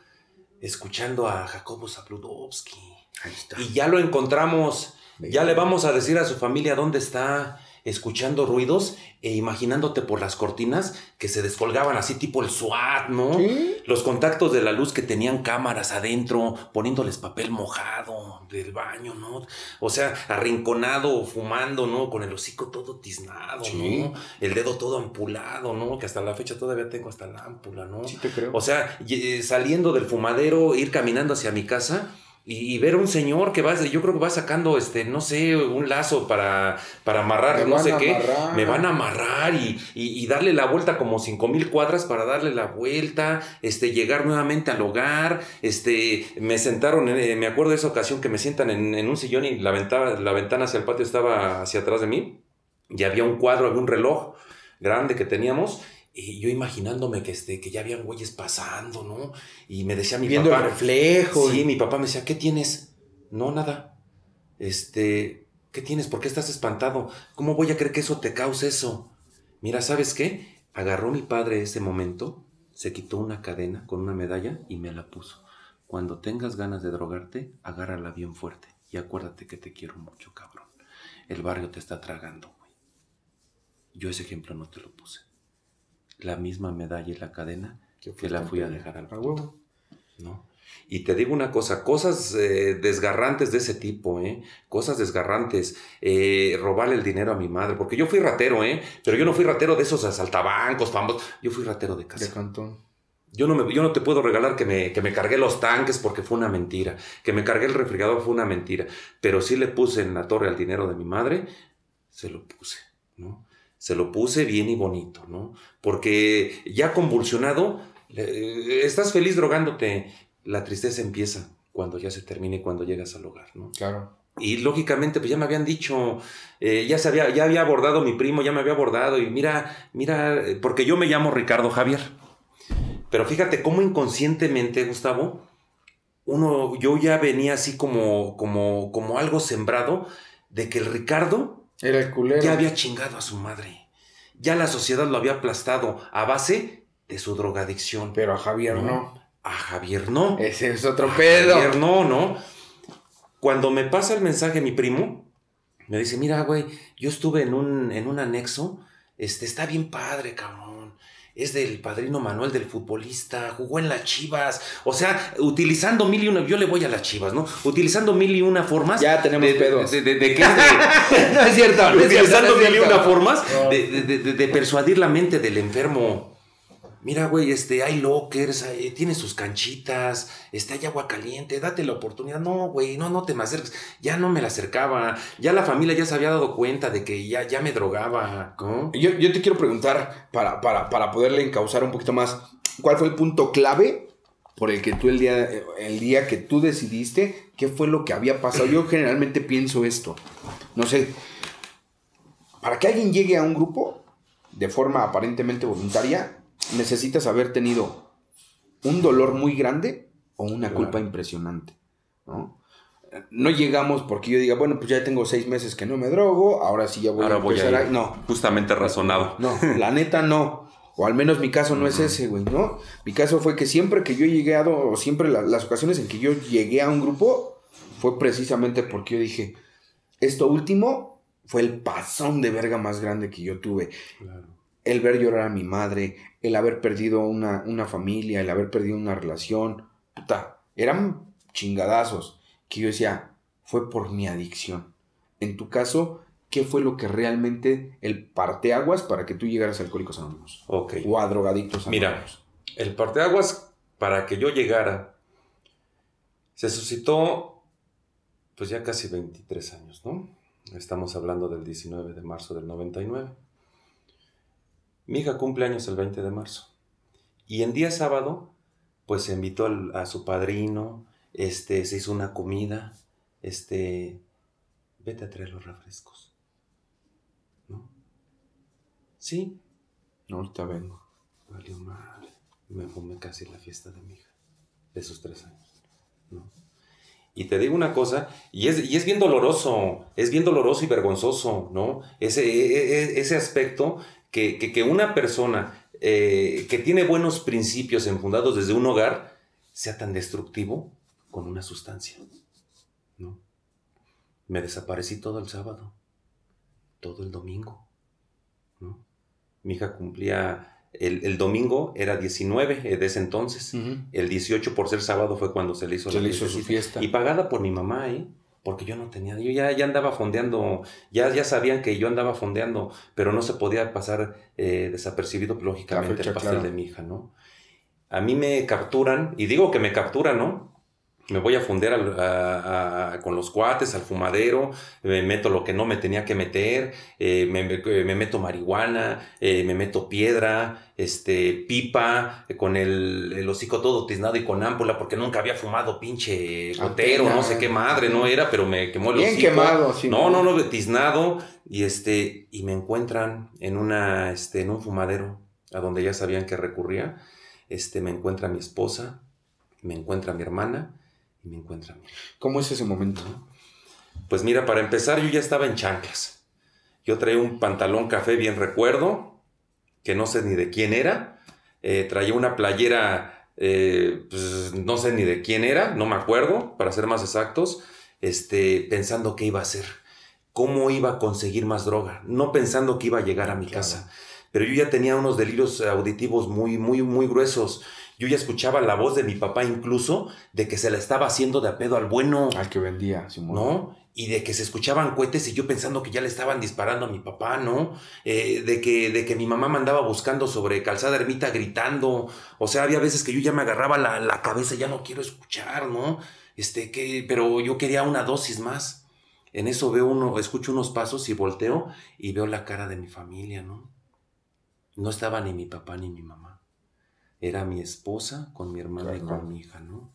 escuchando a Jacobo Zabludovsky. Ahí está. Y ya lo encontramos. Ya le vamos a decir a su familia dónde está escuchando ruidos e imaginándote por las cortinas que se descolgaban así tipo el SWAT, ¿no? ¿Sí? Los contactos de la luz que tenían cámaras adentro, poniéndoles papel mojado del baño, ¿no? O sea, arrinconado, fumando, ¿no? Con el hocico todo tiznado, Sí. ¿no? El dedo todo ampulado, ¿no? Que hasta la fecha todavía tengo hasta la ámpula, ¿no? Sí te creo. O sea, eh, saliendo del fumadero, ir caminando hacia mi casa y, ver a un señor que va, yo creo que va sacando, este, no sé, un lazo para, para amarrar, Me no van sé a qué. amarrar. Me van a amarrar y, y- y darle la vuelta como cinco mil cuadras para darle la vuelta, este, llegar nuevamente al hogar, este, me sentaron, eh, me acuerdo de esa ocasión que me sientan en, en un sillón y la ventana, la ventana hacia el patio estaba hacia atrás de mí y había un cuadro, había un reloj grande que teníamos y yo imaginándome que, este, que ya habían güeyes pasando, ¿no? Y me decía mi Viendo papá. el reflejo. Sí, y- mi papá me decía, ¿qué tienes? No, nada. Este, ¿qué tienes? ¿Por qué estás espantado? ¿Cómo voy a creer que eso te cause eso? Mira, ¿sabes qué? Agarró mi padre ese momento, se quitó una cadena con una medalla y me la puso. Cuando tengas ganas de drogarte, agárrala bien fuerte y acuérdate que te quiero mucho, cabrón. El barrio te está tragando, güey. Yo ese ejemplo no te lo puse. La misma medalla y la cadena que la fui a dejar al A huevo. ¿no? Y te digo una cosa, cosas eh, desgarrantes de ese tipo, ¿eh? Cosas desgarrantes, eh, robarle el dinero a mi madre, porque yo fui ratero, ¿eh? Pero yo no fui ratero de esos asaltabancos famosos, yo fui ratero de De casa. cantón. Yo no, me, yo no te puedo regalar que me, que me cargué los tanques porque fue una mentira, que me cargué el refrigerador fue una mentira, pero sí le puse en la torre al dinero de mi madre, se lo puse, ¿no? Se lo puse bien y bonito, ¿no? Porque ya convulsionado, estás feliz drogándote, la tristeza empieza cuando ya se termine y cuando llegas al hogar, ¿no? Claro. Y lógicamente, pues ya me habían dicho, eh, ya, se había, ya había abordado mi primo, ya me había abordado, y mira, mira, porque yo me llamo Ricardo Javier. Pero fíjate cómo inconscientemente, Gustavo, uno, yo ya venía así como, como, como algo sembrado de que el Ricardo Era el culero. ya había chingado a su madre. Ya la sociedad lo había aplastado a base de su drogadicción. Pero a Javier no. A Javier no. Ese es otro A pedo. Javier no, ¿no? Cuando me pasa el mensaje mi primo, me dice, mira, güey, yo estuve en un, en un anexo, este, está bien padre, cabrón. Es del padrino Manuel del futbolista, jugó en las Chivas. O sea, utilizando mil y una, yo le voy a las Chivas, ¿no? Utilizando mil y una formas. Ya tenemos de, pedos. De, de- de que es de- no es cierto. no es cierto, utilizando mil y una formas No. de, de- de- de persuadir la mente del enfermo. Mira, güey, este, hay lockers, tiene sus canchitas, este, hay agua caliente, date la oportunidad. No, güey, no, no te me acerques. Ya no me la acercaba. Ya la familia ya se había dado cuenta de que ya, ya me drogaba. Yo, yo te quiero preguntar, para, para, para poderle encauzar un poquito más, ¿cuál fue el punto clave por el que tú el día, el día que tú decidiste, qué fue lo que había pasado? Yo generalmente pienso esto, no sé, para que alguien llegue a un grupo de forma aparentemente voluntaria, necesitas haber tenido un dolor muy grande o una Claro. culpa impresionante, ¿no? No llegamos porque yo diga, bueno, pues ya tengo seis meses que no me drogo, ahora sí ya voy Ahora a voy a empezar ir. a... No, Justamente razonado. no, la neta no. O al menos mi caso no es ese, güey, ¿no? Mi caso fue que siempre que yo he llegado, o siempre la- las ocasiones en que yo llegué a un grupo, fue precisamente porque yo dije, esto último fue el pasón de verga más grande que yo tuve. Claro. El ver llorar a mi madre, el haber perdido una, una familia, el haber perdido una relación, puta, eran chingadazos que yo decía, fue por mi adicción. En tu caso, ¿qué fue lo que realmente el parteaguas para que tú llegaras a Alcohólicos Anónimos? Ok. O a Drogadictos Mira. Anónimos. El parteaguas, para que yo llegara, se suscitó, pues ya casi 23 años, ¿no? Estamos hablando del 19 de marzo del 99. Mi hija cumple años el 20 de marzo. Y en día sábado, pues se invitó al- a su padrino, este, se hizo una comida, este, vete a traer los refrescos. ¿No? Sí, No, ahorita vengo. Valió madre. Me fumé casi la fiesta de mi hija, de sus tres años. ¿no? Y te digo una cosa, y es, y es bien doloroso, es bien doloroso y vergonzoso, ¿no? Ese, e- e- ese aspecto que, que- que una persona eh, que tiene buenos principios enfundados desde un hogar sea tan destructivo con una sustancia, ¿no? Me desaparecí todo el sábado, todo el domingo, ¿no? Mi hija cumplía, el, el domingo era 19 eh, de ese entonces. El 18 por ser sábado fue cuando se le hizo Se la le hizo su fiesta. Y pagada por mi mamá, ¿eh? Porque yo no tenía, yo ya, ya andaba fondeando, ya, ya sabían que yo andaba fondeando, pero no se podía pasar eh, desapercibido, lógicamente, fecha, el pastel claro. de mi hija, ¿no? A mí me capturan, y digo que me capturan, ¿no? Me voy a fundir al- a- a- con los cuates, al fumadero, me meto lo que no me tenía que meter, eh, me, me- me meto marihuana, eh, me meto piedra, este, pipa, eh, con el, el hocico todo tiznado y con ámpula, porque nunca había fumado pinche gotero, no sé qué madre, no era, pero me quemó el Bien hocico. quemado, sí. No, no, no, tiznado, y este, y me encuentran en una, este, en un fumadero, a donde ya sabían que recurría, este, me encuentra mi esposa, me encuentra mi hermana, y me encuentra ¿Cómo es ese momento? pues mira, para empezar, yo ya estaba en chanclas. Yo traía un pantalón café, bien recuerdo, que no sé ni de quién era. Eh, traía una playera, eh, pues, no sé ni de quién era, no me acuerdo, para ser más exactos, este, pensando qué iba a hacer, cómo iba a conseguir más droga, no pensando que iba a llegar a mi Claro. casa. Pero yo ya tenía unos delirios auditivos muy, muy, muy gruesos. Yo ya escuchaba la voz de mi papá incluso de que se la estaba haciendo de a pedo al bueno. Al que vendía, Simón. ¿no? Y de que se escuchaban cohetes y yo pensando que ya le estaban disparando a mi papá, ¿no? Eh, de, que, de que mi mamá me andaba buscando sobre calzada ermita gritando. O sea, había veces que yo ya me agarraba la, la cabeza, ya no quiero escuchar, ¿no? Este, que, pero yo quería una dosis más. En eso veo uno, escucho unos pasos y volteo y veo la cara de mi familia, ¿no? No estaba ni mi papá ni mi mamá. Era mi esposa con mi hermana y con mi hija, ¿no?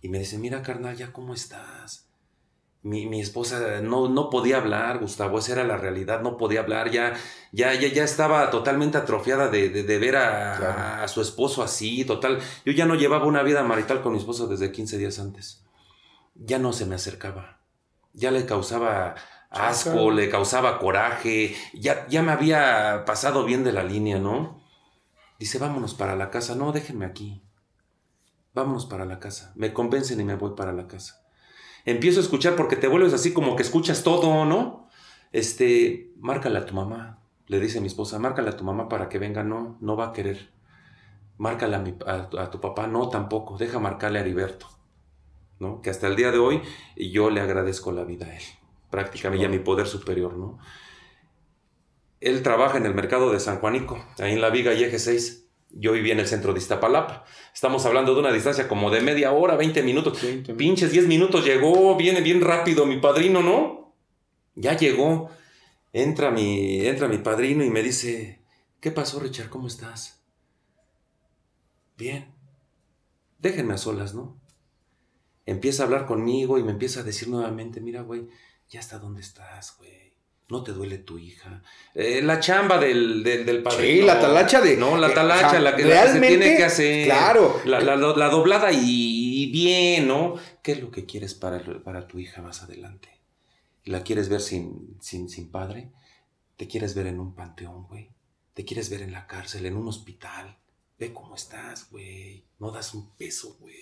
Y me dice, mira, carnal, ¿ya cómo estás? Mi, mi esposa no, no podía hablar, Gustavo, esa era la realidad, no podía hablar, ya, ya, ya, ya estaba totalmente atrofiada de, de, de ver a, Claro. a su esposo así, total. Yo ya no llevaba una vida marital con mi esposo desde 15 días antes. Ya no se me acercaba, ya le causaba asco, le causaba coraje, ya, ya me había pasado bien de la línea, ¿no? Dice, vámonos para la casa, no, déjenme aquí. Vámonos para la casa. Me convencen y me voy para la casa. Empiezo a escuchar porque te vuelves así como que escuchas todo, ¿no? Este, márcale a tu mamá. Le dice mi esposa, márcale a tu mamá para que venga. No, no va a querer. Márcale a, mi- a- a tu papá. No, tampoco. Deja marcarle a Heriberto. ¿No? Que hasta el día de hoy yo le agradezco la vida a él. Prácticamente, y a mi poder superior, ¿no? Él trabaja en el mercado de San Juanico, ahí en la Viga y Eje 6. Yo vivía en el centro de Iztapalapa. Estamos hablando de una distancia como de media hora, 20 minutos. 20 Pinches 10 minutos llegó, viene bien rápido mi padrino, ¿no? Ya llegó. Entra mi, entra mi padrino y me dice, ¿qué pasó, Richard? ¿Cómo estás? Bien. Déjenme a solas, ¿no? Empieza a hablar conmigo y me empieza a decir nuevamente, mira, güey, ya hasta dónde estás, güey. No te duele tu hija. Eh, la chamba del, del, del padrino. Sí, la talacha de- No, la eh, talacha, sea, la, que, la que se tiene que hacer. claro. La, la- la- la doblada y, y bien, ¿no? ¿Qué es lo que quieres para, para tu hija más adelante? ¿La quieres ver sin, sin, sin padre? ¿Te quieres ver en un panteón, güey? ¿Te quieres ver en la cárcel, en un hospital? Ve cómo estás, güey. No das un peso, güey.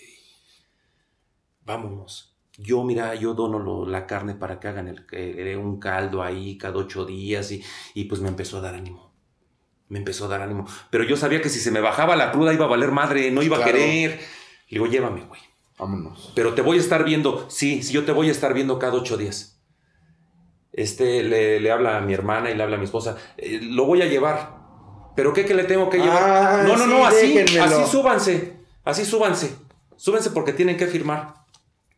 Vámonos. Yo, mira, yo dono lo- la carne para que hagan el, eh, un caldo ahí cada ocho días y, y pues me empezó a dar ánimo. Me empezó a dar ánimo. Pero yo sabía que si se me bajaba la cruda iba a valer madre, no iba Claro. a querer. Le digo, llévame, güey. Vámonos. Pero te voy a estar viendo, sí, sí, yo te voy a estar viendo cada ocho días. Este le, le habla a mi hermana y le habla a mi esposa. "Eh, lo voy a llevar. ¿Pero qué que le tengo que llevar? Ah, no, no, sí, no, así, déjenmelo. así súbanse. Así súbanse. Súbense porque tienen que firmar.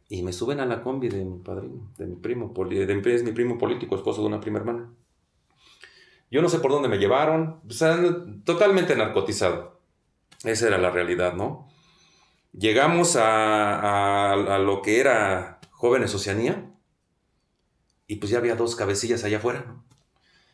Y me suben a la combi de mi padrino, de mi primo, de es mi primo político, esposo de una prima hermana. Yo no sé por dónde me llevaron, o totalmente narcotizado. Esa era la realidad, ¿no? Llegamos a, a- a lo que era Jóvenes Oceanía y pues ya había dos cabecillas allá afuera, ¿no?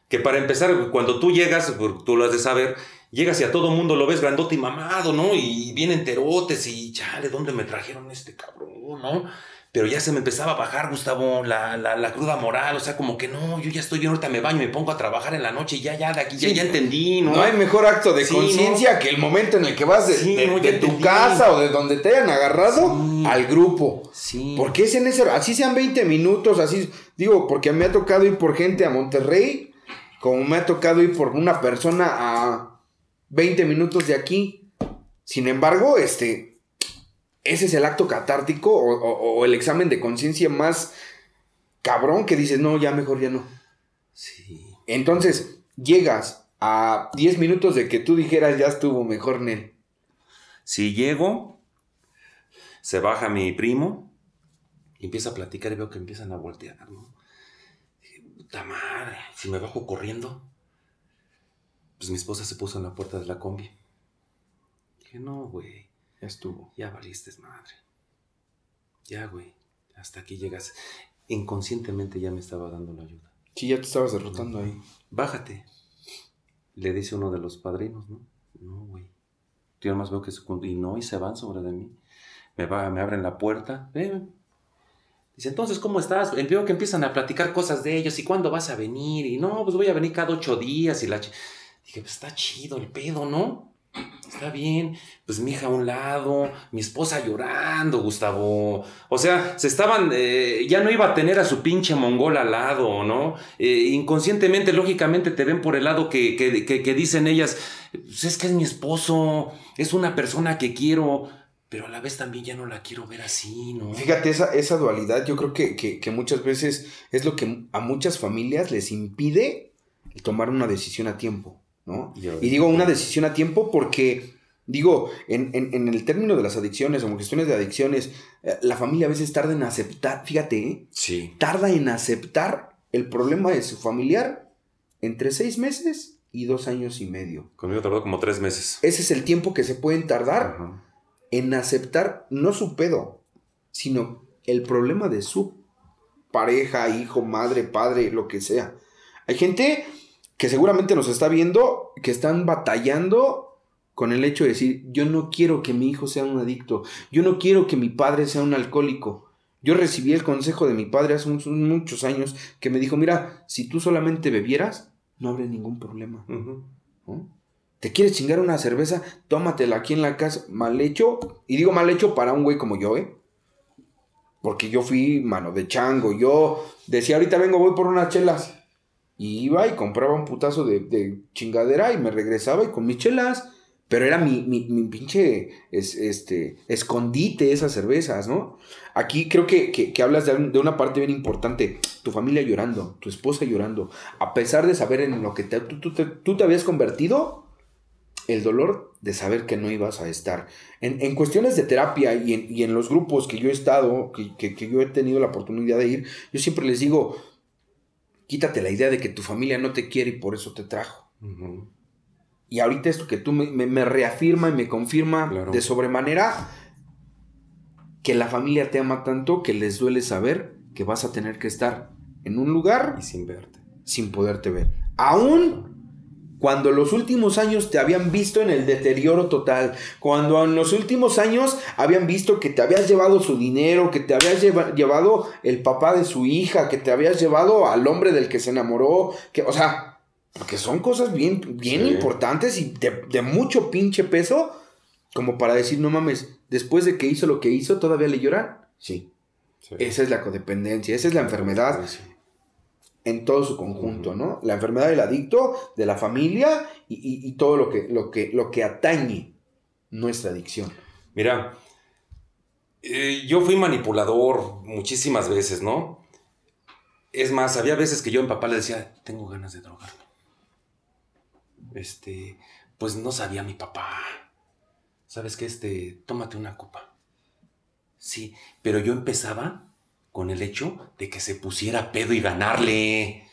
Que para empezar, cuando tú llegas, por- tú lo has de saber, llegas y a todo mundo lo ves grandote y mamado, ¿no? Y vienen terotes y chale, ¿dónde me trajeron este cabrón, no? Pero ya se me empezaba a bajar, Gustavo, la, la, la cruda moral, o sea, como que no, yo ya estoy bien, ahorita me baño, me pongo a trabajar en la noche y ya, ya, de aquí, ya, Sí. ya entendí, ¿no? No hay mejor acto de Sí, conciencia que el momento en el que vas de, Sí, de- no, de tu casa o de donde te hayan agarrado al grupo. Sí. Porque es en ese, así sean 20 minutos, así, digo, porque me ha tocado ir por gente a Monterrey, como me ha tocado ir por una persona a 20 minutos de aquí. Sin embargo, este, ese es el acto catártico o, o- o el examen de conciencia más cabrón que dices, no, ya mejor ya no. Sí. Entonces, llegas a 10 minutos de que tú dijeras, ya estuvo mejor, Nel. Si llego, se baja mi primo y empieza a platicar y veo que empiezan a voltear, ¿no? Dije, puta madre, si me bajo corriendo. Pues mi esposa se puso en la puerta de la combi. Dije, no, güey, Ya estuvo. ya valiste madre. Ya, güey, hasta aquí llegas. Inconscientemente ya me estaba dando la ayuda. Sí, ya te estabas derrotando ahí. Bájate. Le dice uno de los padrinos, ¿no? No, güey. Yo más veo que se... Y no, y se van sobre de mí. Me, va, me abren la puerta. Ven. Dice, entonces, ¿cómo estás? Eh, Veo que empiezan a platicar cosas de ellos. ¿Y cuándo vas a venir? Y no, pues voy a venir cada ocho días. Y la... Dije, pues está chido el pedo, ¿no? Está bien. Pues mi hija a un lado, mi esposa llorando, Gustavo. O sea, se estaban... eh, ya no iba a tener a su pinche mongol al lado, ¿no? Eh, inconscientemente, lógicamente, te ven por el lado que, que- que- que dicen ellas, pues es que es mi esposo, es una persona que quiero, pero a la vez también ya no la quiero ver así, ¿no? Fíjate, esa, esa dualidad yo creo que, que- que muchas veces es lo que a muchas familias les impide tomar una decisión a tiempo, ¿no? Y digo una decisión a tiempo porque, digo, en, en- en el término de las adicciones o cuestiones de adicciones, eh, la familia a veces tarda en aceptar, fíjate, ¿eh? Sí. tarda en aceptar el problema de su familiar entre seis meses y dos años y medio. Conmigo tardó como tres meses. Ese es el tiempo que se pueden tardar Ajá. en aceptar no su pedo, sino el problema de su pareja, hijo, madre, padre, lo que sea. Hay gente que seguramente nos está viendo, que están batallando con el hecho de decir, yo no quiero que mi hijo sea un adicto, yo no quiero que mi padre sea un alcohólico. Yo recibí el consejo de mi padre hace muchos años que me dijo, mira, si tú solamente bebieras, no habría ningún problema. ¿Te quieres chingar una cerveza? Tómatela aquí en la casa, mal hecho. Y digo mal hecho para un güey como yo, ¿eh? Porque yo fui mano de chango. Yo decía, ahorita vengo, voy por unas chelas. Y iba y compraba un putazo de, de chingadera y me regresaba y con mis chelas. Pero era mi, mi, mi pinche este, escondite esas cervezas, ¿no? Aquí creo que, que, hablas de, una parte bien importante. Tu familia llorando, tu esposa llorando. A pesar de saber en lo que te, tú, tú, te habías convertido, el dolor de saber que no ibas a estar. En, en cuestiones de terapia y en, y en, los grupos que yo he estado, que, que, yo he tenido la oportunidad de ir, yo siempre les digo, quítate la idea de que tu familia no te quiere y por eso te trajo. Y ahorita esto que tú me, reafirma y me confirma de sobremanera que la familia te ama tanto que les duele saber que vas a tener que estar en un lugar y sin verte. Sin poderte ver. Aún cuando los últimos años te habían visto en el deterioro total, cuando en los últimos años habían visto que te habías llevado su dinero, que te habías llevado el papá de su hija, que te habías llevado al hombre del que se enamoró, que, o sea, porque son cosas bien, bien importantes y de, mucho pinche peso, como para decir, no mames, después de que hizo lo que hizo, ¿todavía le lloran? Sí. Esa es la codependencia, esa es la enfermedad en todo su conjunto, ¿no? La enfermedad del adicto, de la familia y, todo lo que, lo, que, lo que atañe nuestra adicción. Mira, eh, yo fui manipulador muchísimas veces, ¿no? Es más, había veces que yo en papá le decía, tengo ganas de drogarme este, pues no sabía mi papá. ¿Sabes qué? Este, tómate una copa. Sí, pero yo empezaba con el hecho de que se pusiera pedo y ganarle.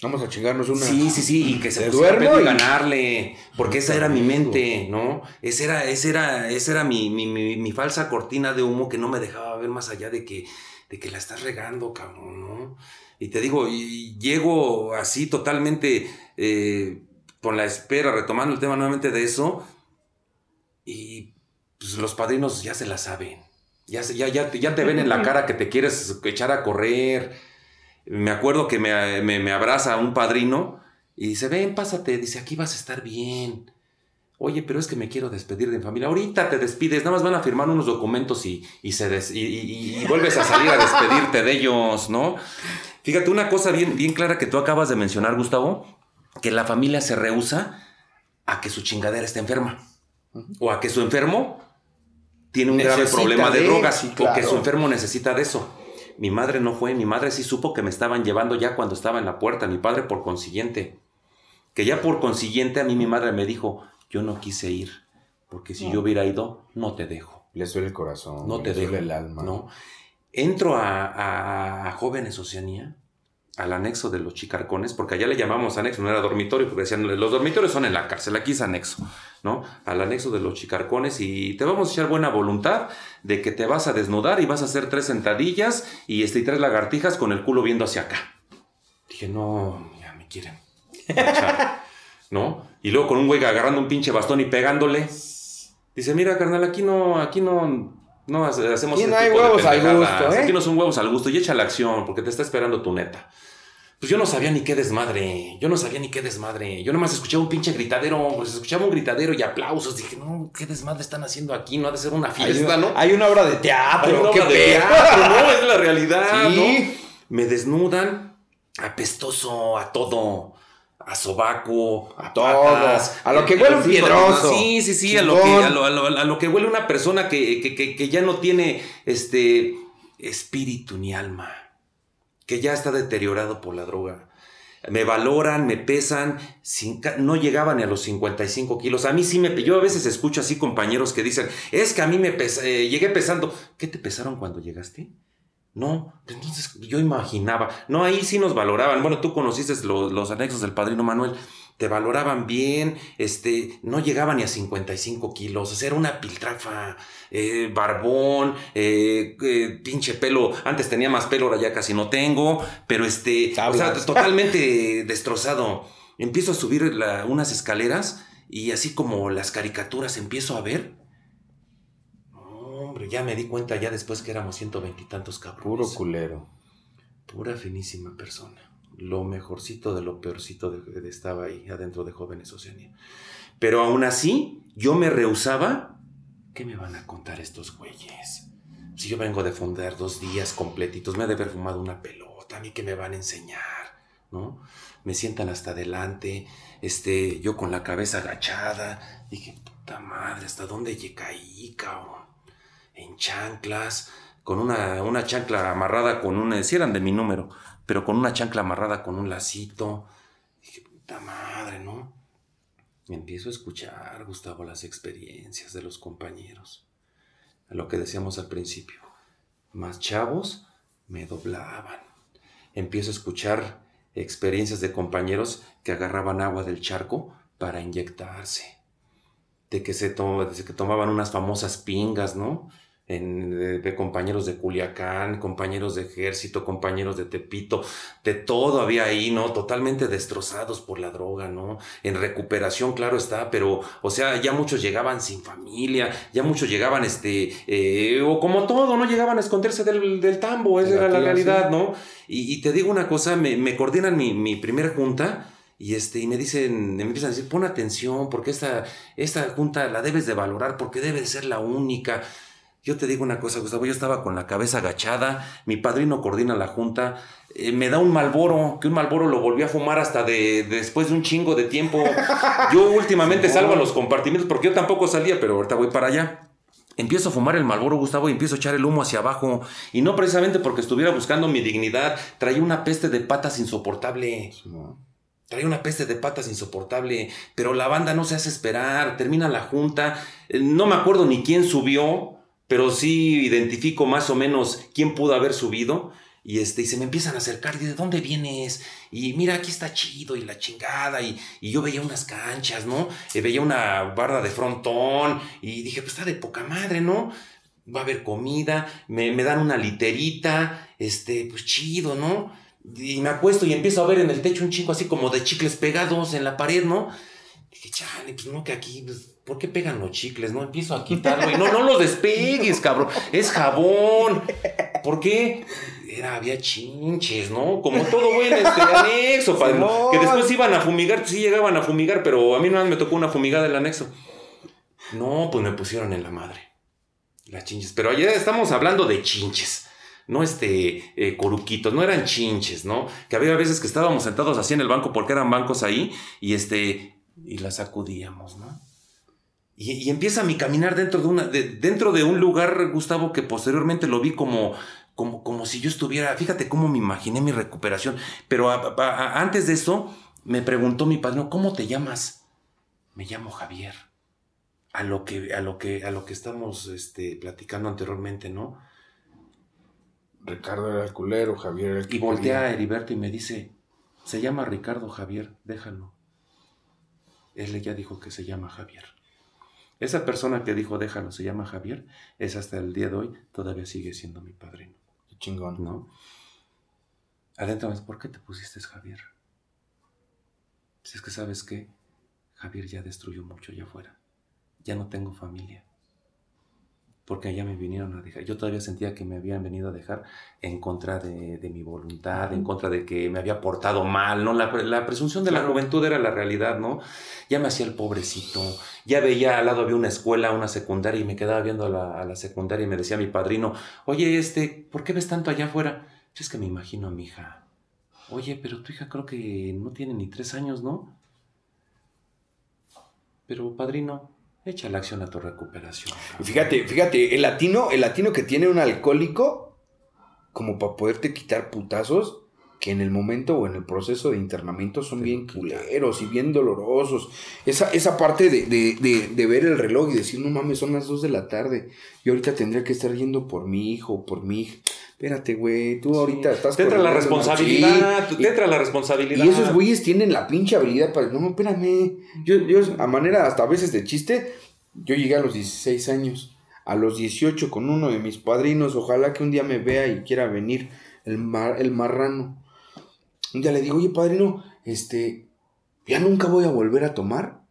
Vamos a chingarnos una. Sí, sí, sí, y que se pusiera pedo y, ganarle. Porque esa era mi mente, ¿no? Esa era, esa era, esa era mi, mi, mi, falsa cortina de humo que no me dejaba ver más allá de que, de que la estás regando, cabrón, ¿no? Y te digo, y llego así totalmente eh, con la espera, retomando el tema nuevamente de eso, y pues los padrinos ya se la saben. Ya, ya, ya, ya te ven en la cara que te quieres echar a correr. Me acuerdo que me, me, abraza un padrino y dice, ven, pásate, dice, aquí vas a estar bien. Oye, pero es que me quiero despedir de mi familia. Ahorita te despides, nada más van a firmar unos documentos y, y se y, vuelves a salir a despedirte de ellos, ¿no? Fíjate, una cosa bien, bien clara que tú acabas de mencionar, Gustavo, que la familia se rehúsa a que su chingadera esté enferma. O a que su enfermo tiene un grave problema de, drogas. O que su enfermo necesita de eso. Mi madre no fue, mi madre sí supo que me estaban llevando ya cuando estaba en la puerta, mi padre por consiguiente. Que ya por consiguiente a mí mi madre me dijo, yo no quise ir, porque si yo hubiera ido, no te dejo. Le suele el corazón, no te dejo, el alma. No. Entro a, a, a Jóvenes Oceanía al anexo de los chicarcones, porque allá le llamamos anexo, no era dormitorio, porque decían, los dormitorios son en la cárcel, aquí es anexo, ¿no? Al anexo de los chicarcones y te vamos a echar buena voluntad de que te vas a desnudar y vas a hacer tres sentadillas y, este, y tres lagartijas con el culo viendo hacia acá. Dije, no, ya me quieren. ¿No? Y luego con un güey agarrando un pinche bastón y pegándole. Dice, mira, carnal, aquí no, aquí no, no hacemos. Aquí no hay huevos al gusto, ¿eh? Aquí no son huevos al gusto y echa la acción porque te está esperando tu neta. Pues yo no sabía ni qué desmadre, yo no sabía ni qué desmadre. Yo nomás escuchaba un pinche gritadero, pues escuchaba un gritadero y aplausos. Dije, no, qué desmadre están haciendo aquí, no ha de ser una fiesta, hay, ¿no? Hay una obra de teatro, hay una obra de teatro, no, es la realidad, ¿Sí? Me desnudan, apestoso a todo a sobaco, a todas, a lo que huele un piedroso. Sí, sí, sí, a lo, que, a, lo, que, huele una persona que, que, que, ya no tiene este espíritu ni alma que ya está deteriorado por la droga. Me valoran, me pesan, no llegaban ni a los 55 kilos. A mí sí me... Yo a veces escucho así compañeros que dicen, es que a mí me eh, llegué pesando. ¿Qué te pesaron cuando llegaste? No, entonces yo imaginaba. No, ahí sí nos valoraban. Bueno, tú conociste los, anexos del padrino Manuel. te valoraban bien, este, no llegaban ni a 55 kilos, o sea, era una piltrafa, eh, barbón, eh, eh, pinche pelo, antes tenía más pelo, ahora ya casi no tengo, pero este, o sea, totalmente destrozado. Empiezo a subir unas escaleras y así como las caricaturas empiezo a ver. Hombre, ya me di cuenta ya después que éramos ciento veintitantos cabrones. Puro culero. Pura finísima persona lo mejorcito de lo peorcito de, estaba ahí adentro de Jóvenes Oceanía. Pero aún así, yo me rehusaba. ¿Qué me van a contar estos güeyes? Si yo vengo de fundar dos días completitos, me ha de haber fumado una pelota, a mí que me van a enseñar, ¿no? Me sientan hasta adelante, este, yo con la cabeza agachada. Dije, puta madre, ¿hasta dónde caí, cabrón? En chanclas, con una, una chancla amarrada con una, si eran de mi número, pero con una chancla amarrada con un lacito. Dije, puta madre, ¿no? Empiezo a escuchar, Gustavo, las experiencias de los compañeros. A lo que decíamos al principio. Más chavos me doblaban. Empiezo a escuchar experiencias de compañeros que agarraban agua del charco para inyectarse. De que se de que tomaban unas famosas pingas, ¿no? De, compañeros de Culiacán, compañeros de ejército, compañeros de Tepito, de todo había ahí, ¿no? Totalmente destrozados por la droga, ¿no? En recuperación, claro está, pero, o sea, ya muchos llegaban sin familia, ya muchos llegaban, este, eh, o como todo, ¿no? Llegaban a esconderse del, del tambo, esa era la realidad, ¿no? Y, te digo una cosa, me, me coordinan mi, mi primera junta, y, este, y me dicen, me empiezan a decir, pon atención, porque esta, esta junta la debes de valorar, porque debe de ser la única. Yo te digo una cosa, Gustavo, yo estaba con la cabeza agachada, mi padrino coordina la junta, eh, me da un malboro, que un malboro lo volví a fumar hasta de, después de un chingo de tiempo. Yo últimamente salgo a los compartimientos porque yo tampoco salía, pero ahorita voy para allá. Empiezo a fumar el malboro, Gustavo, y empiezo a echar el humo hacia abajo. Y no precisamente porque estuviera buscando mi dignidad, traía una peste de patas insoportable. Traía una peste de patas insoportable, pero la banda no se hace esperar, termina la junta, eh, no me acuerdo ni quién subió, pero sí identifico más o menos quién pudo haber subido. Y, este, y se me empiezan a acercar, y de dónde vienes, y mira, aquí está chido, y la chingada, y, yo veía unas canchas, ¿no? Y veía una barra de frontón, y dije, pues está de poca madre, ¿no? Va a haber comida, me, me dan una literita, este, pues chido, ¿no? Y me acuesto y empiezo a ver en el techo un chingo así como de chicles pegados en la pared, ¿no? Dije, chale, pues no, que aquí, pues, ¿por qué pegan los chicles? No empiezo a quitarlo y no, no los despegues, cabrón. Es jabón. ¿Por qué? Era, había chinches, ¿no? Como todo buen este anexo, padre. Que después iban a fumigar, sí llegaban a fumigar, pero a mí nada más me tocó una fumigada del anexo. No, pues me pusieron en la madre. Las chinches. Pero allá estamos hablando de chinches no este eh, coruquitos, no eran chinches, ¿no? Que había veces que estábamos sentados así en el banco porque eran bancos ahí y este y la sacudíamos, ¿no? Y, empieza mi caminar dentro de, una, dentro de un lugar, Gustavo, que posteriormente lo vi como, como, como si yo estuviera, fíjate cómo me imaginé mi recuperación, pero antes de eso me preguntó mi padre, ¿cómo te llamas? Me llamo Javier. A lo que, a lo que, a lo que estamos este, platicando anteriormente, ¿no? Ricardo era el culero, Javier era el Y voltea a Heriberto y me dice, se llama Ricardo Javier, déjalo él ya dijo que se llama Javier. Esa persona que dijo déjalo, se llama Javier, es hasta el día de hoy, todavía sigue siendo mi padrino. Qué chingón. ¿No? Adentro, ¿por qué te pusiste Javier? Si es que sabes que Javier ya destruyó mucho allá afuera. Ya no tengo familia porque allá me vinieron a dejar. Yo todavía sentía que me habían venido a dejar en contra de, mi voluntad, en contra de que me había portado mal, ¿no? La, presunción de la juventud era la realidad, ¿no? Ya me hacía el pobrecito, ya veía al lado había una escuela, una secundaria, y me quedaba viendo a la, a la secundaria y me decía mi padrino, oye, este, ¿por qué ves tanto allá afuera? Es que me imagino a mi hija. Oye, pero tu hija creo que no tiene ni tres años, ¿no? Pero, padrino, Echa la acción a tu recuperación. Fíjate, fíjate, el latino, el latino que tiene un alcohólico, como para poderte quitar putazos, que en el momento o en el proceso de internamiento son bien culeros y bien dolorosos. Esa, esa parte de, ver el reloj y decir, no mames, son las 2 de la tarde. Yo ahorita tendría que estar yendo por mi hijo, por mi hija. Espérate, güey, tú ahorita estás Te entra la responsabilidad, sí, te entra la responsabilidad. Y esos güeyes tienen la pinche habilidad para. No, espérame. Yo, yo, a manera hasta a veces de chiste, yo llegué a los 16 años. A los 18 con uno de mis padrinos. Ojalá que un día me vea y quiera venir. El, mar, el marrano. Un día le digo, oye, padrino, este. Ya nunca voy a volver a tomar.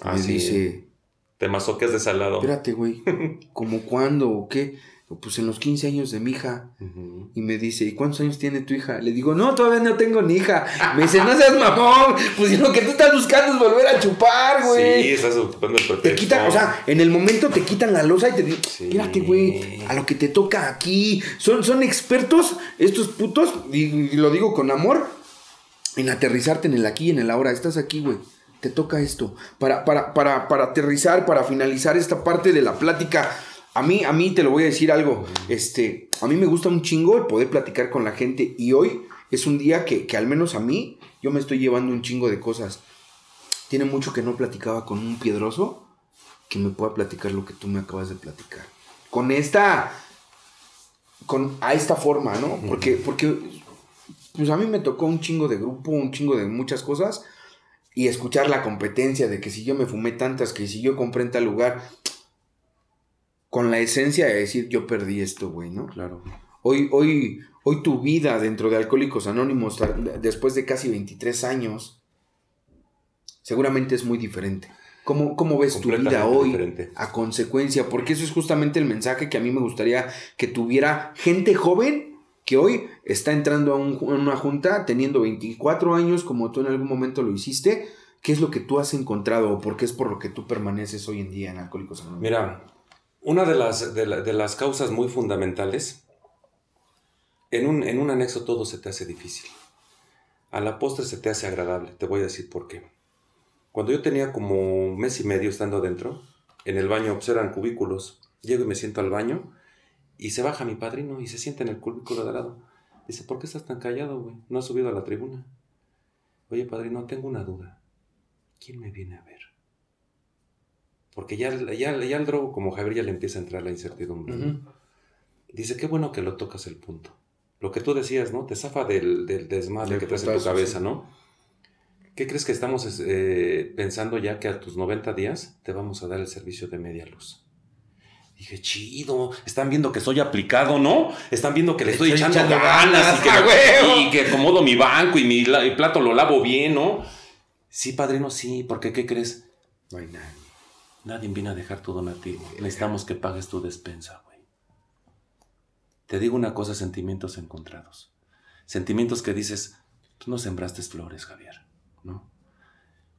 Ah, me sí. dice, Te masoqueas de salado. espérate, güey. ¿Cómo cuándo o qué? Pues en los 15 años de mi hija. Y me dice, ¿y cuántos años tiene tu hija? Le digo, no, todavía no tengo ni hija. Me dice, no seas mamón. Pues lo que tú estás buscando es volver a chupar, Sí, güey. estás ocupando el pretexto. te quitan, o sea, en el momento te quitan la losa y te dicen, Sí. espérate, güey, a lo que te toca aquí. Son, son expertos, estos putos, y, y lo digo con amor, en aterrizarte en el aquí y en el ahora. Estás aquí, güey. Te toca esto. Para, para, para, para aterrizar, para finalizar esta parte de la plática. A mí, a mí te lo voy a decir algo. Este, a mí me gusta un chingo el poder platicar con la gente. Y hoy es un día que, que al menos a mí, yo me estoy llevando un chingo de cosas. Tiene mucho que no platicaba con un piedroso que me pueda platicar lo que tú me acabas de platicar. Con esta. Con, a esta forma, ¿no? Porque, porque pues a mí me tocó un chingo de grupo, un chingo de muchas cosas. Y escuchar la competencia de que si yo me fumé tantas, que si yo compré en tal lugar. Con la esencia de decir, yo perdí esto, güey, ¿no? Claro. Hoy, hoy, hoy tu vida dentro de Alcohólicos Anónimos, después de casi 23 años, seguramente es muy diferente. ¿Cómo, cómo ves tu vida hoy diferente. a consecuencia? Porque eso es justamente el mensaje que a mí me gustaría que tuviera gente joven que hoy está entrando a, un- a una junta teniendo 24 años como tú en algún momento lo hiciste. ¿Qué es lo que tú has encontrado o por qué es por lo que tú permaneces hoy en día en Alcohólicos Anónimos? Mira, una de las, de, la- de las causas muy fundamentales, en un, en un anexo todo se te hace difícil. A la postre se te hace agradable. Te voy a decir por qué. Cuando yo tenía como mes y medio estando adentro, en el baño pues, eran cubículos. Llego y me siento al baño y se baja mi padrino y se sienta en el cubículo de lado. Dice, ¿por qué estás tan callado, güey? No has subido a la tribuna. Oye, padrino, tengo una duda. ¿Quién me viene a ver? Porque ya, ya, ya el drogo como Javier ya le empieza a entrar la incertidumbre. Dice, qué bueno que lo tocas el punto. Lo que tú decías, ¿no? Te zafa del, del desmadre Del que traes en tu cabeza, sí. ¿no? ¿Qué crees que estamos eh, pensando ya que a tus 90 días te vamos a dar el servicio de media luz? Dije, chido, están viendo que soy aplicado, ¿no? Están viendo que le estoy, Estoy echando, ganas, ganas, y, que, acomodo mi banco y mi la- plato lo lavo bien, ¿no? Sí, padrino, sí, porque ¿qué crees? No hay nadie. Nadie viene a dejar tu donativo. Necesitamos que pagues tu despensa, güey. Te digo una cosa, sentimientos encontrados. Sentimientos que dices, tú no sembraste flores, Javier, ¿no?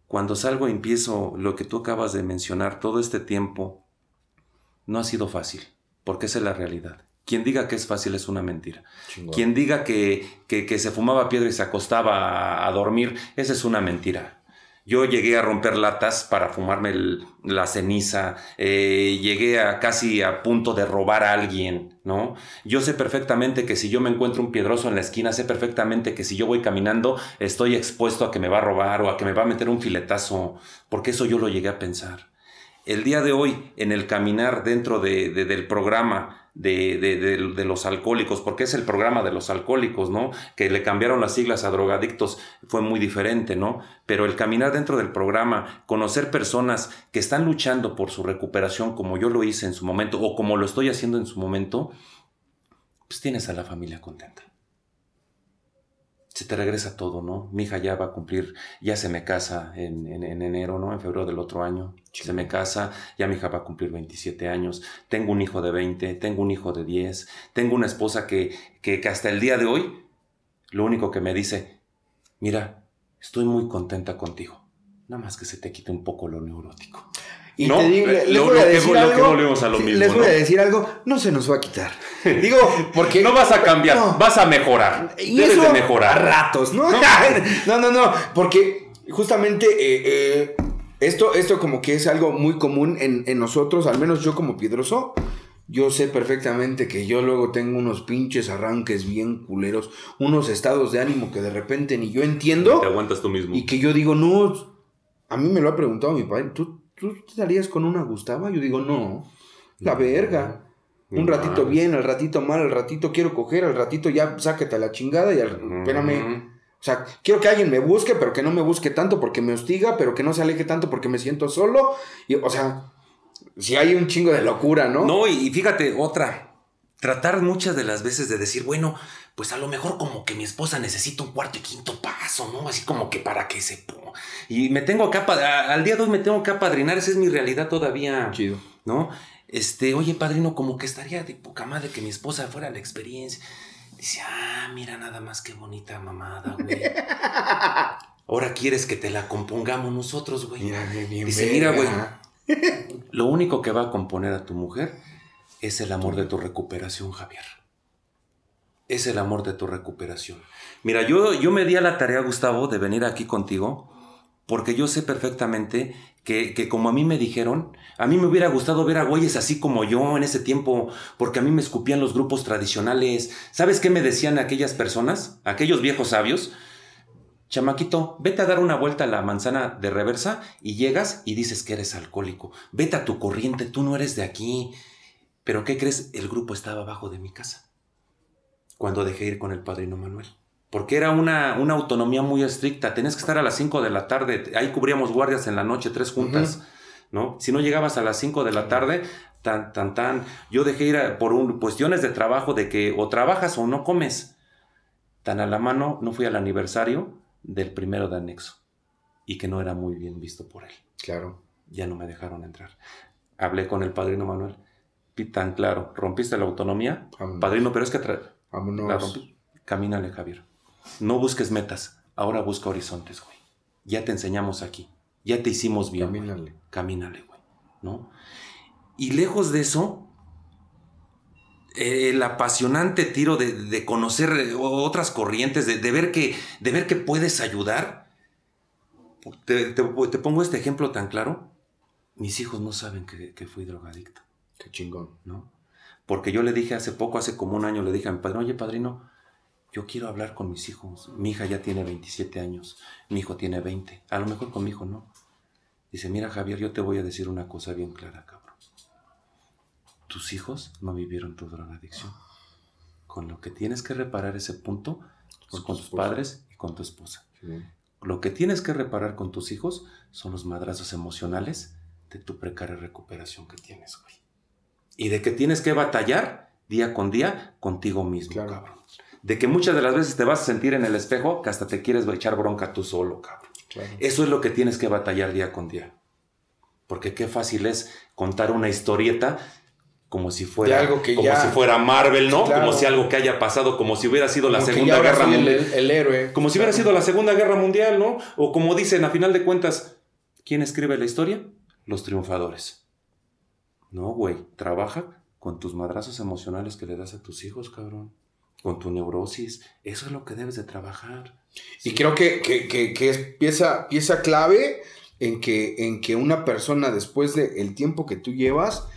Cuando salgo y empiezo lo que tú acabas de mencionar, todo este tiempo, no ha sido fácil, porque esa es la realidad. Quien diga que es fácil es una mentira. Chingón. Quien diga que, que- que se fumaba piedra y se acostaba a, a dormir, esa es una mentira. Yo llegué a romper latas para fumarme la ceniza, eh, llegué a casi a punto de robar a alguien, ¿no? Yo sé perfectamente que si yo me encuentro un piedroso en la esquina, sé perfectamente que si yo voy caminando estoy expuesto a que me va a robar o a que me va a meter un filetazo, porque eso yo lo llegué a pensar. El día de hoy, en el caminar dentro de- de- del programa de, de- de- los alcohólicos, porque es el programa de los alcohólicos, ¿no? Que le cambiaron las siglas a drogadictos, fue muy diferente, ¿no? Pero el caminar dentro del programa, conocer personas que están luchando por su recuperación, como yo lo hice en su momento, o como lo estoy haciendo en su momento, pues tienes a la familia contenta. Se te regresa todo, ¿no? Mi hija ya va a cumplir, ya se me casa en, en- en enero, ¿no? En febrero del otro año. Se me casa, ya mi hija va a cumplir 27 años. Tengo un hijo de 20, tengo un hijo de 10. Tengo una esposa que, que, que hasta el día de hoy, lo único que me dice, mira, estoy muy contenta contigo. Nada más que se te quite un poco lo neurótico. Y No, te digo, les lo- voy a decir que algo. volvemos a lo sí, mismo, Les voy ¿no? a decir algo, no se nos va a quitar. Digo, porque. No vas a cambiar, No. vas a mejorar. Y Debes eso de a mejorar. ratos, ¿no? No. No, no, no, porque justamente eh, eh, esto, esto como que es algo muy común en, en nosotros, al menos yo como piedroso. Yo sé perfectamente que yo luego tengo unos pinches arranques bien culeros, unos estados de ánimo que de repente ni yo entiendo. Te aguantas tú mismo. Y que yo digo, no, a mí me lo ha preguntado mi padre, ¿tú, tú te darías con una Gustava? Yo digo, no, la No. verga. Un ratito bien, al ratito mal, al ratito quiero coger, al ratito ya sáquete a la chingada y al, espérame. O sea, quiero que alguien me busque, pero que no me busque tanto porque me hostiga, pero que no se aleje tanto porque me siento solo. Y, o sea, si hay un chingo de locura, ¿no? No, y, y fíjate, otra. Tratar muchas de las veces de decir, bueno, pues a lo mejor como que mi esposa necesita un cuarto y quinto paso, ¿no? Así como que para que se... Y me tengo que... Al día de hoy me tengo que apadrinar, esa es mi realidad todavía. Chido. ¿no? Este, oye, padrino, como que estaría de poca madre que mi esposa fuera a la experiencia. Dice, ah, mira nada más qué bonita mamada, güey. Ahora quieres que te la compongamos nosotros, güey. Mira, bien, bien Dice, mira, güey. Lo único que va a componer a tu mujer es el amor de tu recuperación, Javier. Es el amor de tu recuperación. Mira, yo, yo me di a la tarea, Gustavo, de venir aquí contigo, porque yo sé perfectamente que, que como a mí me dijeron, a mí me hubiera gustado ver a güeyes así como yo en ese tiempo, porque a mí me escupían los grupos tradicionales. ¿Sabes qué me decían aquellas personas, aquellos viejos sabios? Chamaquito, vete a dar una vuelta a la manzana de reversa y llegas y dices que eres alcohólico. Vete a tu corriente, tú no eres de aquí. Pero ¿qué crees? El grupo estaba abajo de mi casa. Cuando dejé ir con el padrino Manuel. Porque era una, una autonomía muy estricta. Tenías que estar a las 5 de la tarde. Ahí cubríamos guardias en la noche, tres juntas. ¿no? Si no llegabas a las 5 de la tarde, tan, tan, tan. Yo dejé ir a- por un- cuestiones de trabajo de que o trabajas o no comes. Tan a la mano, no fui al aniversario del primero de anexo. Y que no era muy bien visto por él. Claro. Ya no me dejaron entrar. Hablé con el padrino Manuel. Tan claro, rompiste la autonomía. Padrino, pero es que Vámonos. la. Camínale, Javier. No busques metas. Ahora busca horizontes, güey. Ya te enseñamos aquí. Ya te hicimos bien. güey. Camínale. Camínale, güey. ¿No? Y lejos de eso, el apasionante tiro de, de conocer eh, otras corrientes, de, de ver que, de ver que puedes ayudar. Te, te- te pongo este ejemplo tan claro. Mis hijos no saben que, que fui drogadicto. Qué chingón. ¿no? Porque yo le dije hace poco, hace como un año, le dije a mi padrino, oye padrino, yo quiero hablar con mis hijos. Mi hija ya tiene 27 años, mi hijo tiene 20. A lo mejor con mi hijo no. Dice, mira Javier, yo te voy a decir una cosa bien clara, cabrón. Tus hijos no vivieron tu drogadicción. Con lo que tienes que reparar ese punto es Con con, tu tus padres y con tu esposa. Sí. Lo que tienes que reparar con tus hijos son los madrazos emocionales de tu precaria recuperación que tienes, güey. Y de que tienes que batallar día con día contigo mismo, Claro. cabrón. De que muchas de las veces te vas a sentir en el espejo que hasta te quieres echar bronca tú solo, cabrón. Claro. Eso es lo que tienes que batallar día con día. Porque qué fácil es contar una historieta como si fuera, algo que como ya- si fuera Marvel, ¿no? Claro. Como si algo que haya pasado, como si hubiera sido la Como Segunda Guerra soy el, Mundial. el héroe. Como si hubiera sido la Segunda Guerra Mundial, ¿no? O como dicen, a final de cuentas, ¿quién escribe la historia? Los triunfadores. No, güey, trabaja con tus madrazos emocionales que le das a tus hijos, cabrón. Con tu neurosis. Eso es lo que debes de trabajar. Y creo que, que, que- que es pieza, pieza clave en que, en que una persona después del tiempo que tú llevas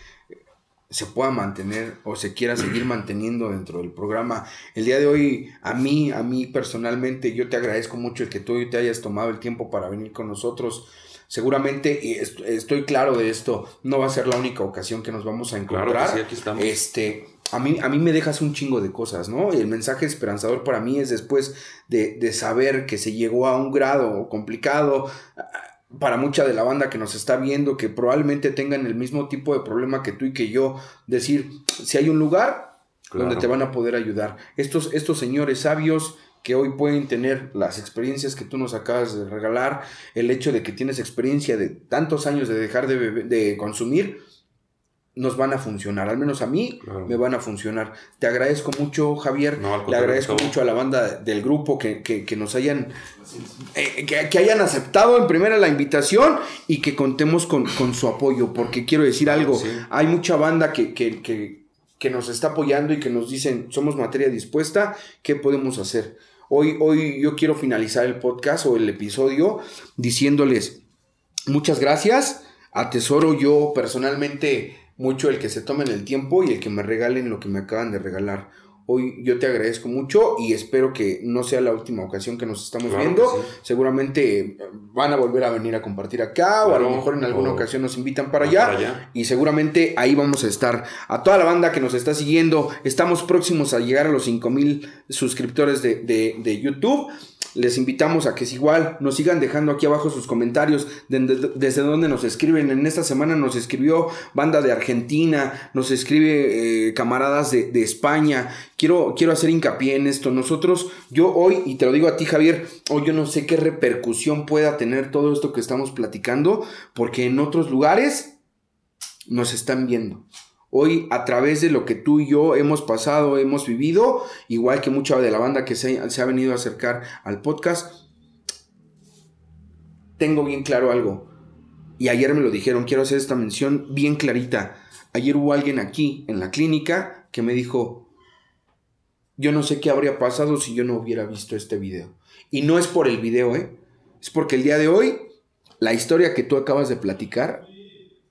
se pueda mantener o se quiera seguir manteniendo dentro del programa. El día de hoy, a mí, a mí personalmente, yo te agradezco mucho el que tú te hayas tomado el tiempo para venir con nosotros. Seguramente, y est- estoy claro de esto, no va a ser la única ocasión que nos vamos a encontrar. Claro que sí, aquí estamos. Este, a mí, a mí me dejas un chingo de cosas, ¿no? Y el mensaje esperanzador para mí es después de, de saber que se llegó a un grado complicado para mucha de la banda que nos está viendo, que probablemente tengan el mismo tipo de problema que tú y que yo, decir, si hay un lugar donde te van a poder ayudar. Estos, estos señores sabios que hoy pueden tener las experiencias que tú nos acabas de regalar, el hecho de que tienes experiencia de tantos años de dejar de, bebe- de consumir, nos van a funcionar, al menos a mí Claro. me van a funcionar. Te agradezco mucho, Javier. No, Le agradezco mucho a la banda del grupo que, que- que nos hayan, eh, que, que hayan aceptado en primera la invitación y que contemos con, con su apoyo, porque quiero decir algo, sí. hay mucha banda que, que, nos está apoyando y que nos dicen, somos materia dispuesta, ¿qué podemos hacer? Hoy, hoy yo quiero finalizar el podcast o el episodio diciéndoles muchas gracias, atesoro yo personalmente mucho el que se tomen el tiempo y el que me regalen lo que me acaban de regalar. Hoy yo te agradezco mucho y espero que no sea la última ocasión que nos estamos Claro viendo. sí. Seguramente eh, van a volver a venir a compartir acá o a lo mejor en alguna ocasión nos invitan para allá. para allá. Y seguramente ahí vamos a estar. A toda la banda que nos está siguiendo, estamos próximos a llegar a los 5000 suscriptores de, de- de YouTube. Les invitamos a que si igual nos sigan dejando aquí abajo sus comentarios de- de- desde donde nos escriben. En esta semana nos escribió banda de Argentina, nos escribe eh, camaradas de, de España. Quiero, quiero hacer hincapié en esto. Nosotros, yo hoy, y te lo digo a ti Javier, hoy yo no sé qué repercusión pueda tener todo esto que estamos platicando, porque en otros lugares nos están viendo. Hoy, a través de lo que tú y yo hemos pasado, hemos vivido, igual que mucha de la banda que se, ha venido a acercar al podcast, tengo bien claro algo. Y ayer me lo dijeron, quiero hacer esta mención bien clarita. Ayer hubo alguien aquí, en la clínica, que me dijo, yo no sé qué habría pasado si yo no hubiera visto este video. Y no es por el video, ¿eh? Es porque el día de hoy, la historia que tú acabas de platicar,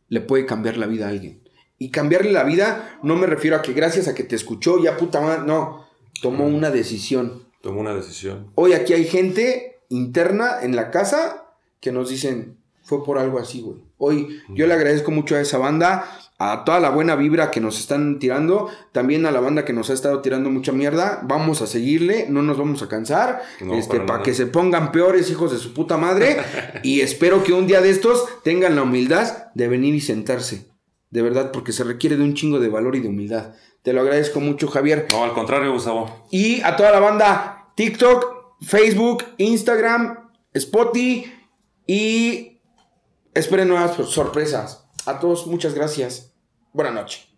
le puede cambiar la vida a alguien. Y cambiarle la vida, no me refiero a que gracias a que te escuchó, ya puta madre, no, tomó una decisión. Tomó una decisión. Hoy aquí hay gente interna en la casa que nos dicen, fue por algo así, güey. Hoy yo le agradezco mucho a esa banda, a toda la buena vibra que nos están tirando, también a la banda que nos ha estado tirando mucha mierda. Vamos a seguirle, no nos vamos a cansar, No, este, para que se pongan peores hijos de su puta madre. y espero que un día de estos tengan la humildad de venir y sentarse. De verdad, porque se requiere de un chingo de valor y de humildad. Te lo agradezco mucho, Javier. No, al contrario, Gustavo. Y a toda la banda, TikTok, Facebook, Instagram, Spotify y esperen nuevas sorpresas. A todos, muchas gracias. Buenas noches.